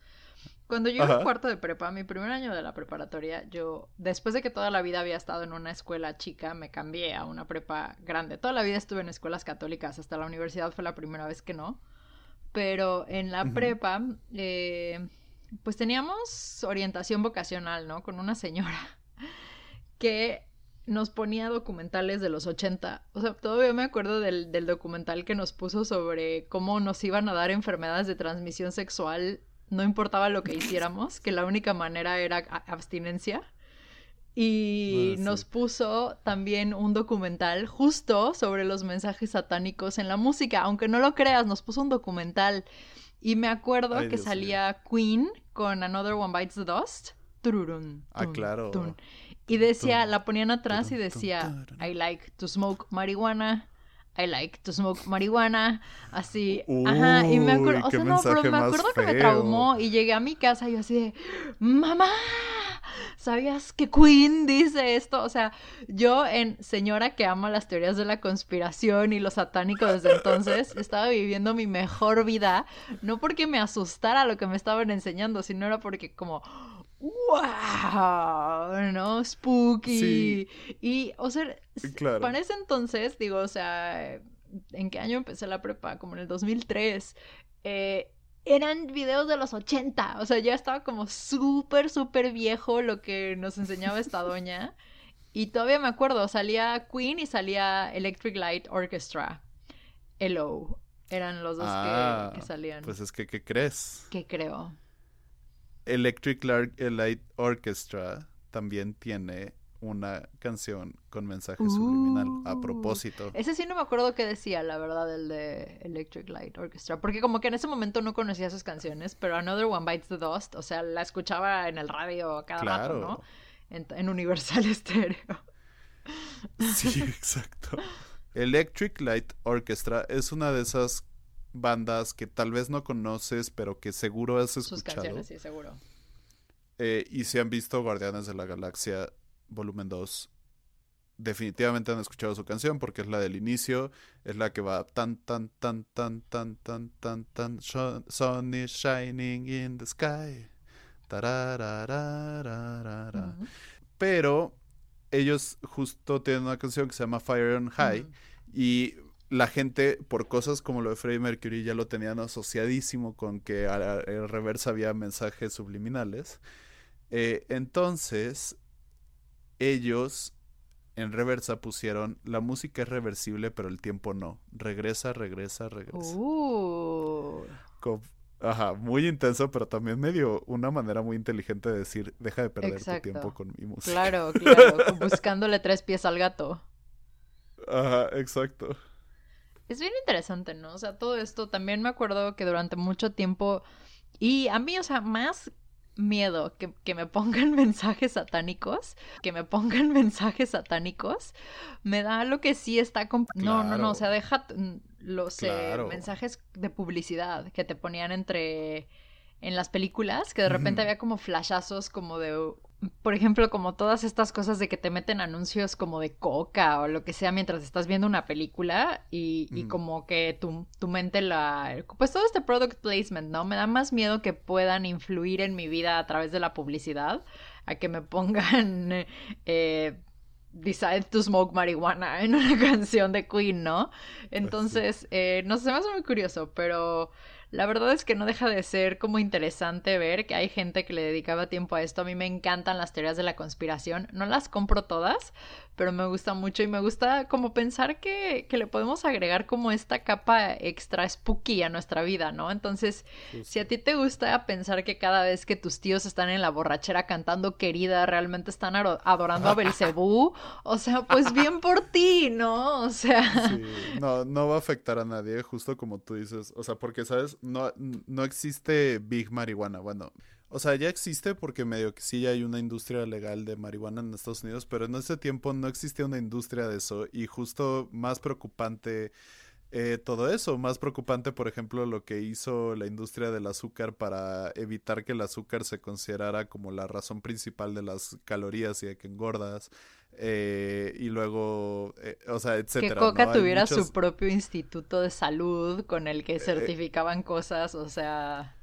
B: Cuando yo iba en cuarto de prepa, mi primer año de la preparatoria, yo, después de que toda la vida había estado en una escuela chica, me cambié a una prepa grande. Toda la vida estuve en escuelas católicas, hasta la universidad fue la primera vez que no. Pero en la
C: Ujú.
B: prepa, eh, pues teníamos orientación vocacional, ¿no? Con una señora que nos ponía documentales de los 80. O sea, todavía me acuerdo del, del documental que nos puso sobre cómo nos iban a dar enfermedades de transmisión sexual, no importaba lo que hiciéramos, que la única manera era abstinencia. Y
C: Ah, sí.
B: nos puso también un documental justo sobre los mensajes satánicos en la música. Aunque no lo creas, nos puso un documental. Y me acuerdo
C: Ay,
B: que
C: Dios
B: salía Queen con Another One Bites the Dust. Tururún,
C: Ah, claro.
B: tun. Y decía, la ponían atrás y decía. I like to smoke marihuana. I like to smoke marihuana. Así, ajá. Y me acuerdo, o sea, no, pero me acuerdo que me traumó y llegué a mi casa y yo así de, mamá, ¿sabías que Queen dice esto? O sea, yo en señora que ama las teorías de la conspiración y lo satánico desde entonces, estaba viviendo mi mejor vida, no porque me asustara lo que me estaban enseñando, sino era porque como, wow, ¿no? Spooky.
C: Sí.
B: Y, o sea,
C: Claro.
B: para ese entonces, digo, o sea, ¿en qué año empecé la prepa? Como en el 2003. Eh, eran videos de los 80. O sea, ya estaba como súper, súper viejo lo que nos enseñaba esta doña. Y todavía me acuerdo, salía Queen y salía Electric Light Orchestra. Hello. Eran los dos que-
C: Ah,
B: que, salían.
C: Pues es que, ¿qué crees?
B: Que creo.
C: Electric Light Orchestra también tiene una canción con mensaje subliminal. A
B: Uh.
C: propósito.
B: Ese sí no me acuerdo qué decía, la verdad, el de Electric Light Orchestra. Porque como que en ese momento no conocía sus canciones, pero Another One Bites the Dust, o sea, la escuchaba en el radio cada rato,
C: Claro.
B: ¿no? En, en Universal Stereo.
C: Sí, exacto. Electric Light Orchestra es una de esas bandas que tal vez no conoces, pero que seguro has
B: Sus
C: escuchado.
B: canciones, sí, seguro.
C: Eh, y si han visto Guardianes de la Galaxia Volumen 2, definitivamente han escuchado su canción porque es la del inicio, es la que va tan tan tan tan tan tan tan tan sun is shining in the sky. Tarararararara.
B: Ujú.
C: Pero ellos justo tienen una canción que se llama Fire on High
B: Ujú.
C: y la gente, por cosas como lo de Freddie Mercury, ya lo tenían asociadísimo con que en reversa había mensajes subliminales. Eh, entonces, ellos en reversa pusieron la música es reversible, pero el tiempo no. Regresa, regresa, regresa.
B: Uh.
C: Ajá, muy intenso, pero también medio una manera muy inteligente de decir, deja de perder
B: Exacto.
C: tu tiempo con mi música.
B: Claro, claro. Buscándole tres pies al gato.
C: Ajá, exacto.
B: Es bien interesante, ¿no? O sea, todo esto también me acuerdo que durante mucho tiempo, y a mí, o sea, más miedo que, que, me pongan mensajes satánicos, que me pongan mensajes satánicos, me da lo que sí está... No, no, no, o sea, deja los eh, mensajes de publicidad que te ponían entre... en las películas, que de repente había como flashazos como de por ejemplo, como todas estas cosas de que te meten anuncios como de coca o lo que sea mientras estás viendo una película y, y como que tu, tu, mente la... Pues todo este product placement, ¿no? Me da más miedo que puedan influir en mi vida a través de la publicidad a que me pongan... Eh, Decide to Smoke Marihuana en una canción de Queen, ¿no? Pues Entonces, eh, no sé, me hace muy curioso, pero la verdad es que no deja de ser como interesante ver que hay gente que le dedicaba tiempo a esto. A mí me encantan las teorías de la conspiración. No las compro todas, pero me gusta mucho y me gusta como pensar que, que le podemos agregar como esta capa extra spooky a nuestra vida, ¿no? Entonces, si a ti te gusta pensar que cada vez que tus tíos están en la borrachera cantando querida, realmente están adorando a Belcebú, o sea, pues bien por ti, ¿no? O sea...
C: Sí. No, no va a afectar a nadie, justo como tú dices. O sea, porque, ¿sabes? no, no existe Big Marihuana. Bueno, o sea, ya existe porque medio que sí hay una industria legal de marihuana en Estados Unidos, pero en ese tiempo no existía una industria de eso y justo más preocupante eh, todo eso, más preocupante por ejemplo lo que hizo la industria del azúcar para evitar que el azúcar se considerara como la razón principal de las calorías y de que engordas. Eh, y luego, eh, o sea, etcétera.
B: Que Coca tuviera su propio instituto de salud con el que eh, certificaban cosas, o sea...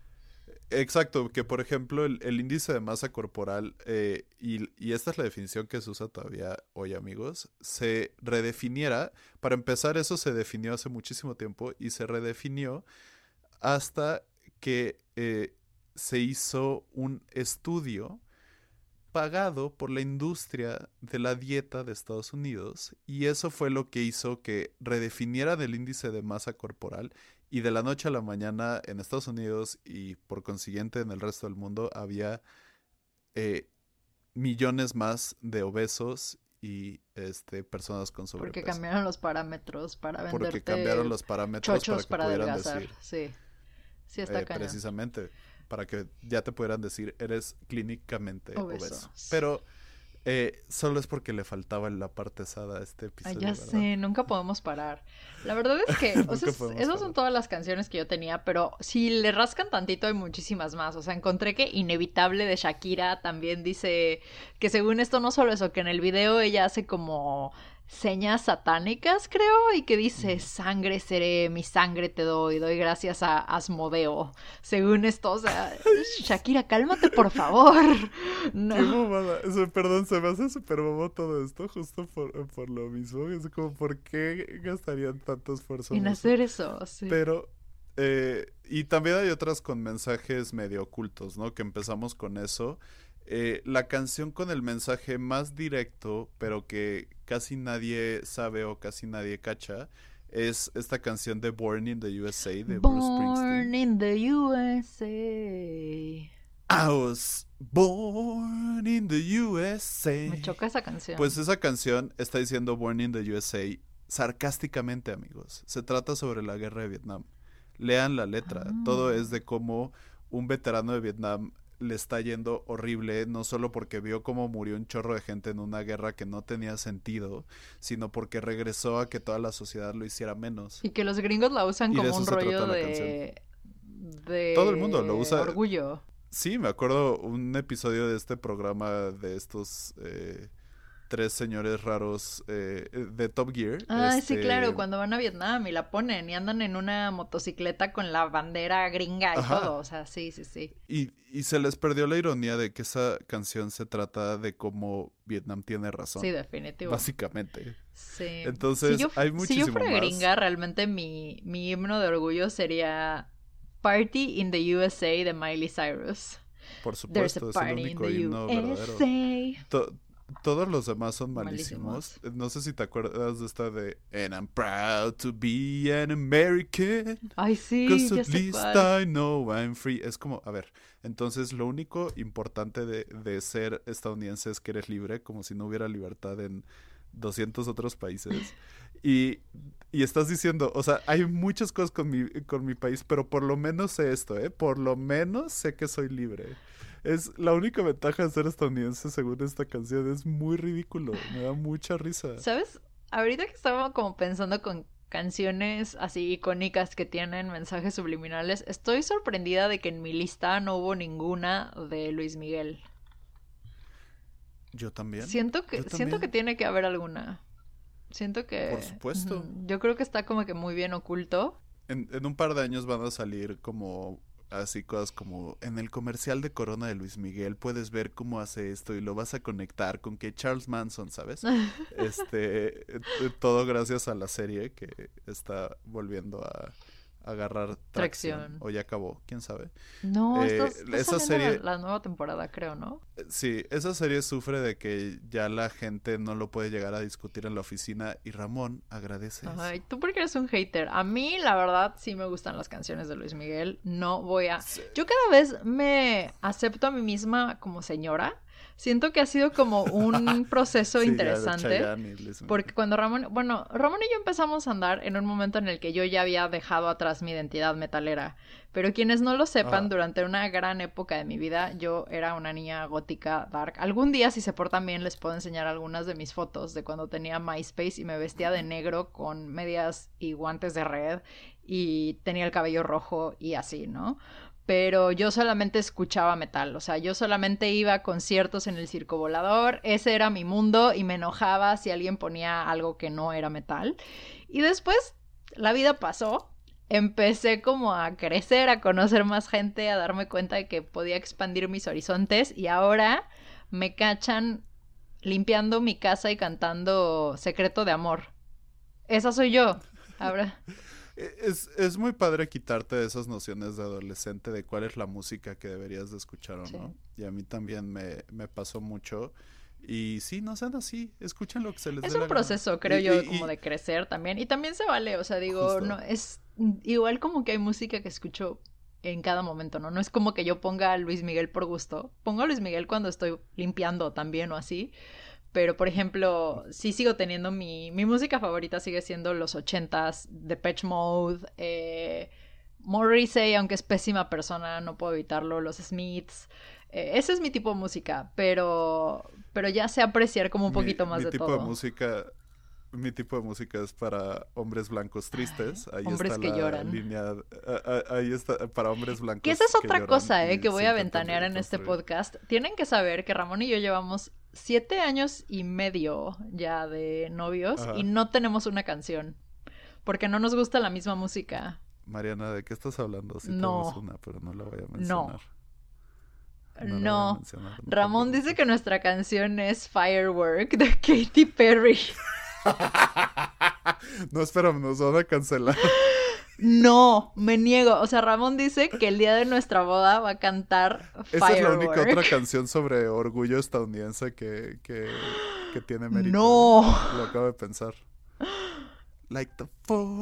C: Exacto, que por ejemplo el, índice de masa corporal, y, y, esta es la definición que se usa todavía hoy amigos, se redefiniera, para empezar eso se definió hace muchísimo tiempo y se redefinió hasta que se hizo un estudio pagado por la industria de la dieta de Estados Unidos y eso fue lo que hizo que redefinieran el índice de masa corporal y de la noche a la mañana en Estados Unidos y por consiguiente en el resto del mundo había eh, millones más de obesos y este personas con sobrepeso.
B: Porque cambiaron los parámetros para venderte
C: Porque cambiaron los parámetros para que pudieran decir.
B: Sí. Sí está
C: eh, Precisamente para que ya te pudieran decir eres clínicamente obeso. Pero eh, solo es porque le faltaba la parte pesada a este episodio.
B: ya sé, nunca podemos parar. La verdad es que, o sea, esas son todas las canciones que yo tenía, pero si le rascan tantito hay muchísimas más. O sea, encontré que Inevitable de Shakira también dice que según esto no solo eso, que en el video ella hace como señas satánicas, creo, y que dice, sangre seré, mi sangre te doy, doy gracias a Asmodeo. Según esto, o sea, Shakira, cálmate, por favor.
C: No. Qué perdón, se me hace súper bobo todo esto, justo por, lo mismo. Es como, ¿por qué gastarían tanto esfuerzo
B: en, hacer eso? Sí.
C: Pero... Eh, y también hay otras con mensajes medio ocultos, ¿no? Que empezamos con eso. Eh, la canción con el mensaje más directo, pero que casi nadie sabe o casi nadie cacha, es esta canción de Born in the USA de Bruce Springsteen.
B: Born in the USA.
C: I was born in the USA.
B: Me choca esa canción.
C: Pues esa canción está diciendo Born in the USA sarcásticamente, amigos. Se trata sobre la guerra de Vietnam. Lean la letra. Todo ah. es de cómo un veterano de Vietnam le está yendo horrible, no solo porque vio cómo murió un chorro de gente en una guerra que no tenía sentido, sino porque regresó a que toda la sociedad lo hiciera menos.
B: Y que los gringos la usan como un rollo de... de...
C: Todo el mundo lo usa.
B: Orgullo.
C: Sí, me acuerdo un episodio de este programa de estos... Eh, tres señores raros eh, de Top Gear.
B: Ah, sí, claro, este, cuando van a Vietnam y la ponen y andan en una motocicleta con la bandera gringa y todo, o sea, sí, sí, sí.
C: Y, y se les perdió la ironía de que esa canción se trata de cómo Vietnam tiene razón.
B: Sí, definitivo.
C: Básicamente.
B: Sí.
C: Entonces, hay muchísimo
B: Si yo fuera gringa, realmente mi, mi himno de orgullo sería Party in the USA de Miley Cyrus.
C: Por supuesto, es el único himno verdadero. Todos los demás son malísimos. No sé si te acuerdas de esta de And I'm proud to be an American.
B: Ay, sí.
C: Because at least I know I'm free. Es como, a ver, entonces lo único importante de, de ser estadounidense es que eres libre, como si no hubiera libertad en 200 otros países. Y, y estás diciendo, o sea, hay muchas cosas con mi, con mi país, pero por lo menos sé esto, ¿eh? Por lo menos sé que soy libre. Es la única ventaja de ser estadounidense según esta canción. Es muy ridículo. Me da mucha risa.
B: ¿Sabes? Ahorita que estaba como pensando con canciones así icónicas que tienen mensajes subliminales, estoy sorprendida de que en mi lista no hubo ninguna de Luis Miguel.
C: Yo también.
B: Siento que, siento que tiene que haber alguna. Siento que.
C: Por supuesto.
B: Yo creo que está como que muy bien oculto.
C: En, en un par de años van a salir como así cosas como en el comercial de Corona de Luis Miguel puedes ver cómo hace esto y lo vas a conectar con que Charles Manson, ¿sabes? este eh, todo gracias a la serie que está volviendo a agarrar tracción. O ya acabó, quién sabe.
B: No, eh, esa serie la, nueva temporada, creo, ¿no?
C: Sí, esa serie sufre de que ya la gente no lo puede llegar a discutir en la oficina y Ramón agradece.
B: Ay, tú porque eres un hater. A mí, la verdad, sí me gustan las canciones de Luis Miguel. No voy a. Yo cada vez me acepto a mí misma como señora siento que ha sido como un proceso interesante. porque cuando Ramón, bueno, Ramón y yo empezamos a andar en un momento en el que yo ya había dejado atrás mi identidad metalera. Pero quienes no lo sepan, ah. durante una gran época de mi vida, yo era una niña gótica dark. Algún día, si se portan bien, les puedo enseñar algunas de mis fotos de cuando tenía MySpace y me vestía de negro con medias y guantes de red y tenía el cabello rojo y así, ¿no? Pero yo solamente escuchaba metal, o sea, yo solamente iba a conciertos en el circo volador, ese era mi mundo y me enojaba si alguien ponía algo que no era metal. Y después la vida pasó, empecé como a crecer, a conocer más gente, a darme cuenta de que podía expandir mis horizontes y ahora me cachan limpiando mi casa y cantando Secreto de Amor. Esa soy yo. Ahora.
C: Es, es, muy padre quitarte de esas nociones de adolescente de cuál es la música que deberías de escuchar o no. Y a mí también me, me, pasó mucho. Y sí, no sean así, escuchen lo que se les
B: Es un proceso, creo yo, como de crecer también. Y también se vale, o sea, digo, no, es igual como que hay música que escucho en cada momento, ¿no? No es como que yo ponga a Luis Miguel por gusto. Pongo a Luis Miguel cuando estoy limpiando también o así. Pero, por ejemplo, sí sigo teniendo mi, mi música favorita sigue siendo los ochentas, Depeche Mode, eh, Morrissey, aunque es pésima persona, no puedo evitarlo, los Smiths. Eh, ese es mi tipo de música, pero, pero ya sé apreciar como un poquito más
C: mi
B: de
C: tipo De música, mi tipo de música es para hombres blancos tristes. Ahí
B: hombres
C: está
B: que
C: la
B: lloran.
C: línea. ahí está para hombres blancos.
B: Que esa es otra cosa, eh, que voy a ventanear en este podcast. Tienen que saber que Ramón y yo llevamos siete años y medio ya de novios y no tenemos una canción. Porque no nos gusta la misma música.
C: Mariana, ¿de qué estás hablando? Si no. tenemos una, pero no la voy a mencionar.
B: No. No. Ramón dice que nuestra canción es Firework de Katy Perry.
C: no, espera, nos van a cancelar.
B: No, me niego. O sea, Ramón dice que el día de nuestra boda va a cantar Firework. Esa es la única
C: otra canción sobre orgullo estadounidense que, que, que tiene mérito.
B: No.
C: Lo acabo de pensar. Like the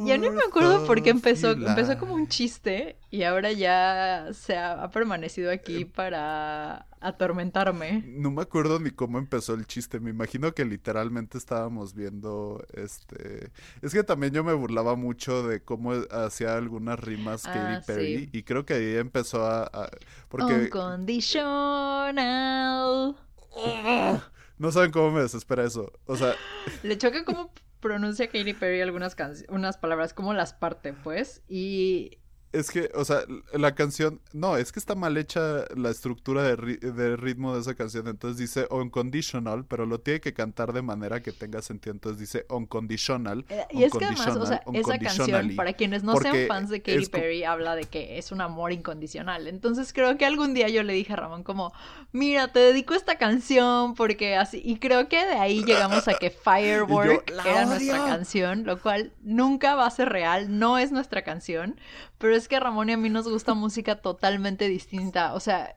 B: ya no me acuerdo por qué empezó. Empezó como un chiste y ahora ya se ha, permanecido aquí eh, para atormentarme.
C: No me acuerdo ni cómo empezó el chiste. Me imagino que literalmente estábamos viendo este. Es que también yo me burlaba mucho de cómo hacía algunas rimas Katy ah, Perry y creo que ahí empezó a, porque
B: unconditional.
C: No saben cómo me desespera eso. O sea,
B: le choca como pronuncia Katy Perry algunas unas palabras, como las parte, pues, y
C: es que, o sea, la canción, no, es que está mal hecha la estructura de, ritmo de esa canción. Entonces dice unconditional, pero lo tiene que cantar de manera que tenga sentido. Entonces dice unconditional.
B: Eh, y es que además, o sea, esa canción, para quienes no sean fans de Katy Perry, habla de que es un amor incondicional. Entonces creo que algún día yo le dije a Ramón como, mira, te dedico esta canción porque así. Y creo que de ahí llegamos a que Firework era nuestra canción, lo cual nunca va a ser real, no es nuestra canción. Pero es que a Ramón y a mí nos gusta música totalmente distinta. O sea,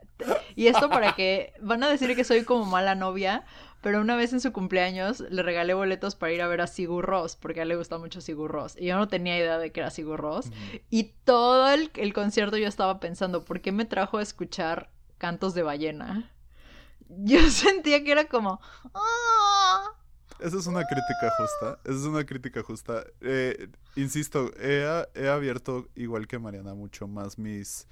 B: y esto para que van a decir que soy como mala novia, pero una vez en su cumpleaños le regalé boletos para ir a ver a Sigur Ross, porque a él le gusta mucho Sigur Ross. Y yo no tenía idea de que era Sigur Ross. Y todo el, concierto yo estaba pensando, ¿por qué me trajo a escuchar cantos de ballena? Yo sentía que era como... Ah,
C: Esa es una crítica justa. Esa es una crítica justa. Eh, insisto, he, he, abierto, igual que Mariana, mucho más mis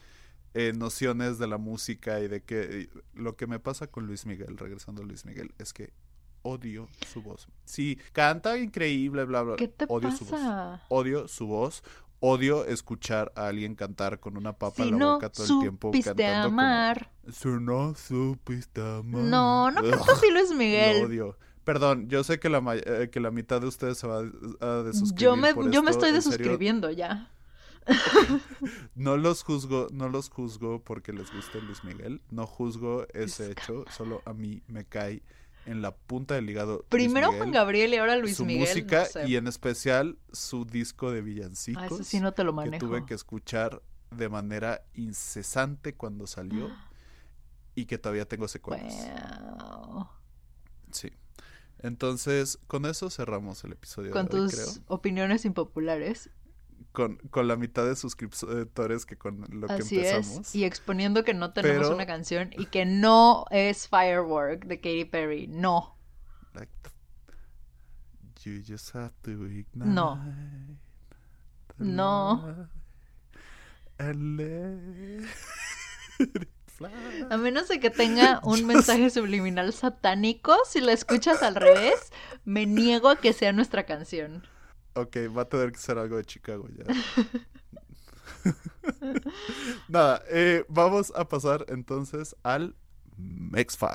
C: eh, nociones de la música y de que lo que me pasa con Luis Miguel, regresando a Luis Miguel, es que odio su voz. Sí, canta increíble, bla, bla.
B: ¿Qué te
C: odio
B: pasa?
C: su voz. Odio su voz. Odio escuchar a alguien cantar con una papa en la boca todo el tiempo cantando
B: amar.
C: Como, si no supiste amar.
B: No, no canta así Luis Miguel.
C: Lo odio. Perdón, yo sé que la, eh, que la mitad de ustedes se va a desuscribir.
B: Yo me,
C: por
B: yo me
C: esto,
B: estoy desuscribiendo ya.
C: no los juzgo, no los juzgo porque les guste Luis Miguel. No juzgo ese hecho. Solo a mí me cae en la punta del hígado.
B: Primero Juan Gabriel y ahora Luis
C: su
B: Miguel.
C: música
B: no sé.
C: y en especial su disco de villancicos.
B: Ah, sí no te lo
C: que
B: manejo.
C: tuve que escuchar de manera incesante cuando salió y que todavía tengo secuelas.
B: Wow.
C: Sí. Entonces, con eso cerramos el episodio
B: Con
C: de hoy,
B: tus
C: creo.
B: opiniones impopulares.
C: Con, con la mitad de suscriptores que con lo que empezamos.
B: es. Y exponiendo que no tenemos
C: Pero-
B: una canción y que no es Firework de Katy Perry. No.
C: Like the- You just have to ignite
B: No. No.
C: and let fly.
B: A menos de que tenga un mensaje subliminal satánico, si la escuchas al revés, me niego a que sea nuestra canción.
C: Ok, va a tener que ser algo de Chicago ya. Nada, eh, vamos a pasar entonces al Mexfile.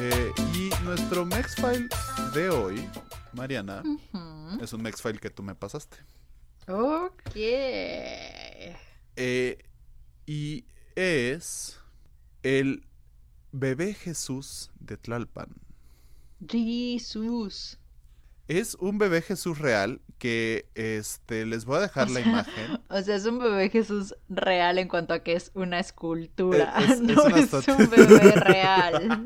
C: Eh, y nuestro Mexfile de hoy, Mariana, es un Mexfile que tú me pasaste.
B: Ok.
C: Eh, y es el bebé Jesús de Tlalpan.
B: Jesús.
C: Es un bebé Jesús real que este les voy a dejar
B: O
C: la
B: sea,
C: imagen.
B: O sea, es un bebé Jesús real en cuanto a que es una escultura.
C: Es- es
B: no
C: una
B: es
C: estatu-
B: un bebé real.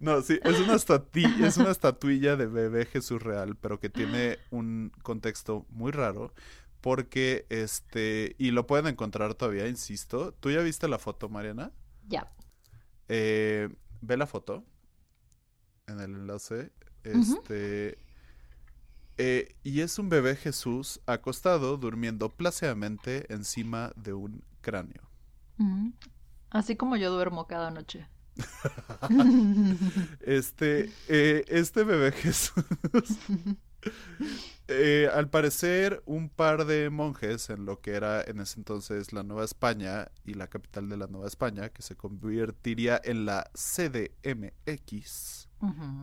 C: No, sí, es una, estati- es una estatuilla de bebé Jesús real, pero que tiene un contexto muy raro. Porque, este, y lo pueden encontrar todavía, insisto. ¿Tú ya viste la foto, Mariana?
B: Ya.
C: Eh, ve la foto en el enlace. Este. eh, y es un bebé Jesús acostado, durmiendo plácidamente encima de un cráneo.
B: Así como yo duermo cada noche.
C: Este, eh, este bebé Jesús. eh, al parecer, un par de monjes en lo que era en ese entonces la Nueva España y la capital de la Nueva España, que se convertiría en la CDMX,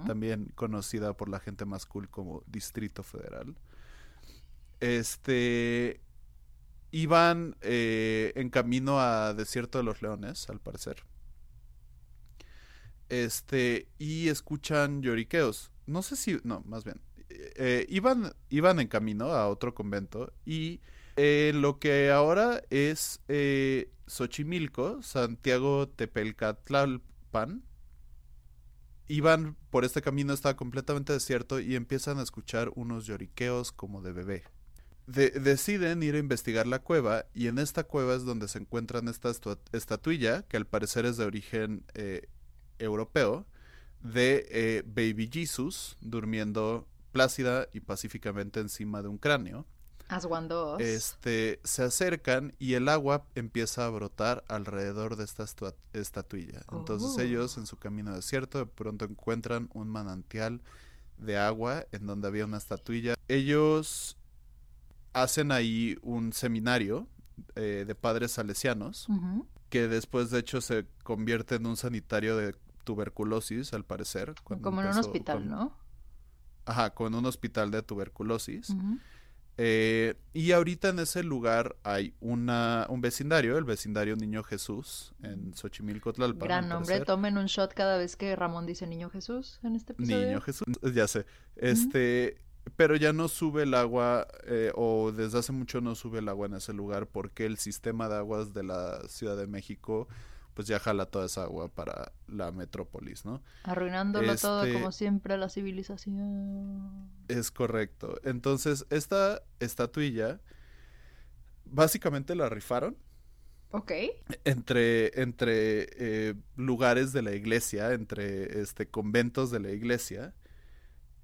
C: también conocida por la gente más cool como Distrito Federal. Este. Iban eh, en camino a Desierto de los Leones, al parecer. Este, y escuchan lloriqueos. No sé si, no, más bien. eh, iban, iban en camino a otro convento y eh, lo que ahora es eh, Xochimilco, Santiago Tepelcatlalpan, iban por este camino, estaba completamente desierto y empiezan a escuchar unos lloriqueos como de bebé. De- deciden ir a investigar la cueva y en esta cueva es donde se encuentran esta estatuilla que al parecer es de origen eh, europeo de eh, Baby Jesus durmiendo plácida y pacíficamente encima de un cráneo.
B: As one does.
C: Este, se acercan y el agua empieza a brotar alrededor de esta estatuilla. Entonces
B: Oh.
C: ellos en su camino desierto de pronto encuentran un manantial de agua en donde había una estatuilla. Ellos hacen ahí un seminario eh, de padres salesianos que después de hecho se convierte en un sanitario de tuberculosis al parecer.
B: Como en un hospital,
C: con-
B: ¿no?
C: Ajá, con un hospital de tuberculosis. Eh, y ahorita en ese lugar hay una, un vecindario, el vecindario Niño Jesús, en Xochimilco, Tlalpan.
B: Gran nombre. Tomen un shot cada vez que Ramón dice Niño Jesús en este episodio.
C: Niño Jesús, ya sé. Este, pero ya no sube el agua, eh, o desde hace mucho no sube el agua en ese lugar, porque el sistema de aguas de la Ciudad de México, pues ya jala toda esa agua para la metrópolis, ¿no?
B: Arruinándolo todo
C: Este-
B: como siempre la civilización.
C: Es correcto. Entonces, esta estatuilla, básicamente la rifaron
B: Ok.
C: Entre, entre eh, lugares de la iglesia, entre este, conventos de la iglesia.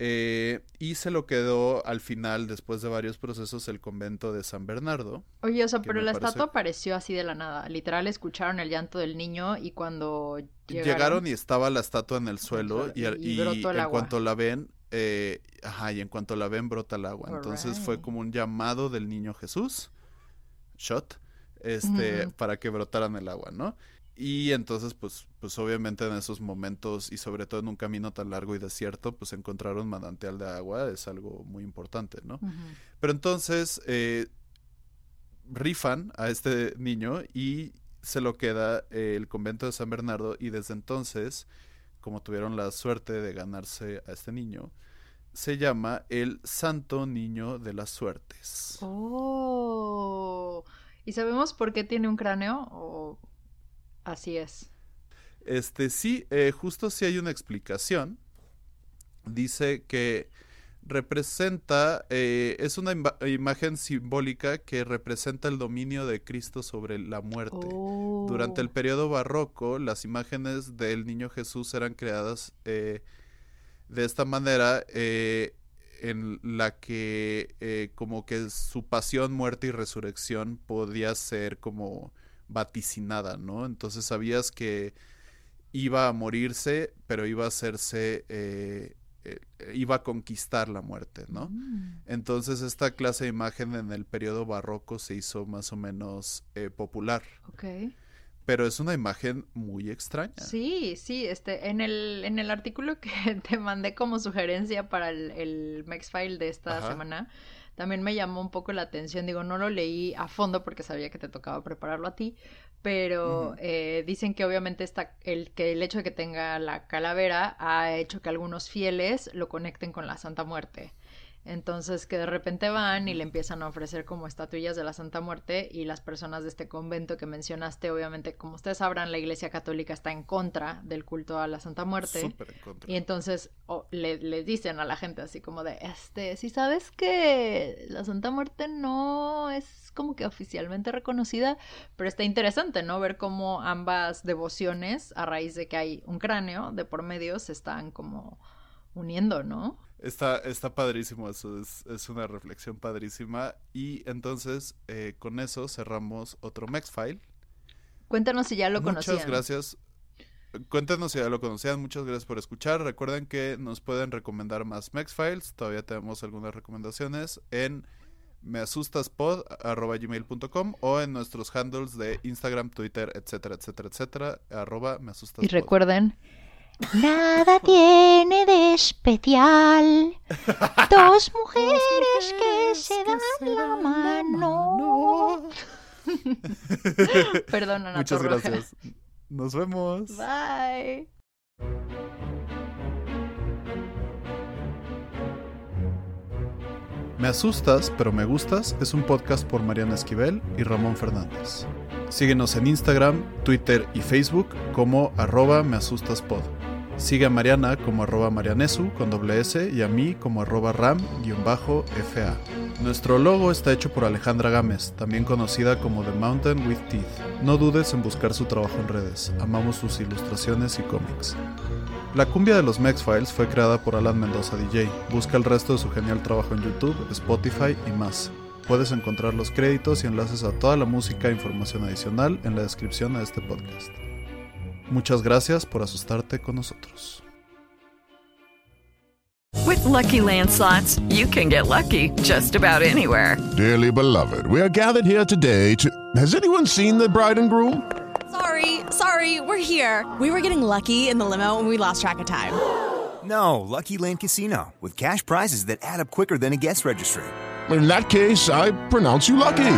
C: Eh, y se lo quedó al final, después de varios procesos, el convento de San Bernardo.
B: Oye, o sea, pero la
C: parece-
B: estatua apareció así de la nada. Literal, escucharon el llanto del niño y cuando llegaron...
C: Llegaron, y estaba la estatua en el suelo y, al-
B: y
C: y
B: brotó el
C: en
B: agua.
C: cuanto la ven, eh, ajá, y en cuanto la ven brota el agua. Entonces fue como un llamado del niño Jesús, shot, este, para que brotaran el agua, ¿no? Y entonces, pues, pues obviamente en esos momentos y sobre todo en un camino tan largo y desierto, pues encontrar un manantial de agua es algo muy importante, ¿no? Pero entonces eh, rifan a este niño y se lo queda eh, el convento de San Bernardo y desde entonces, como tuvieron la suerte de ganarse a este niño, se llama el Santo Niño de las Suertes.
B: Oh. ¿Y sabemos por qué tiene un cráneo? ¿O así es?
C: Este sí, eh, justo si hay una explicación. Dice que representa, eh, es una ima- imagen simbólica que representa el dominio de Cristo sobre la muerte. Durante el
B: Oh.
C: periodo barroco, las imágenes del niño Jesús eran creadas eh, de esta manera, en la que como que su pasión, muerte y resurrección podía ser como vaticinada, ¿no? Entonces sabías que iba a morirse, pero iba a hacerse, eh, eh, iba a conquistar la muerte, ¿no?
B: Mm.
C: Entonces esta clase de imagen en el periodo barroco se hizo más o menos eh, popular.
B: Ok.
C: Pero es una imagen muy extraña.
B: Sí, sí, este, en el, en el artículo que te mandé como sugerencia para el, el Mexfile de esta
C: Ajá.
B: semana, también me llamó un poco la atención. Digo, no lo leí a fondo porque sabía que te tocaba prepararlo a ti, pero eh, dicen que obviamente está el, que el hecho de que tenga la calavera ha hecho que algunos fieles lo conecten con la Santa Muerte. Entonces que de repente van y le empiezan a ofrecer como estatuillas de la Santa Muerte y las personas de este convento que mencionaste, obviamente, como ustedes sabrán, la Iglesia Católica está en contra del culto a la Santa Muerte.
C: Súper en contra.
B: Y entonces le dicen a la gente así como de, este, si sabes que la Santa Muerte no es como que oficialmente reconocida, pero está interesante, ¿no? Ver cómo ambas devociones, a raíz de que hay un cráneo de por medio, se están como uniendo, ¿no?
C: Está, está padrísimo, eso es, es una reflexión padrísima. Y entonces, eh, con eso cerramos otro Mexfile.
B: Cuéntanos si ya lo
C: Muchas
B: conocían.
C: gracias. Cuéntenos si ya lo conocían. Muchas gracias por escuchar. Recuerden que nos pueden recomendar más Mexfiles. Todavía tenemos algunas recomendaciones en measustaspod.gmail.com o en nuestros handles de Instagram, Twitter, etcétera, etcétera, etcétera, arroba
B: Y
C: measustaspod.
B: recuerden, nada tiene de especial. Dos mujeres que se dan la mano. Perdón, Ana
C: Muchas
B: Torroja.
C: gracias. Nos vemos.
B: Bye.
C: Me asustas, pero me gustas es un podcast por Mariana Esquivel y Ramón Fernández. Síguenos en Instagram, Twitter y Facebook como arroba measustaspod. Sigue a Mariana como arroba marianesu con doble S y a mí como arroba ram-fa. Nuestro logo está hecho por Alejandra Gámez, también conocida como The Mountain with Teeth. No dudes en buscar su trabajo en redes, amamos sus ilustraciones y cómics. La cumbia de los Mexfiles fue creada por Alan Mendoza DJ. Busca el resto de su genial trabajo en YouTube, Spotify y más. Puedes encontrar los créditos y enlaces a toda la música e información adicional en la descripción de este podcast. Muchas gracias por asustarte con nosotros.
D: With Lucky Land slots, you can get lucky just about anywhere.
E: Dearly beloved, we are gathered here today to. Has anyone seen the bride and groom?
F: Sorry, sorry, we're here. We were getting lucky in the limo and we lost track of time.
G: No, Lucky Land Casino, with cash prizes that add up quicker than a guest registry.
E: In that case, I pronounce you lucky.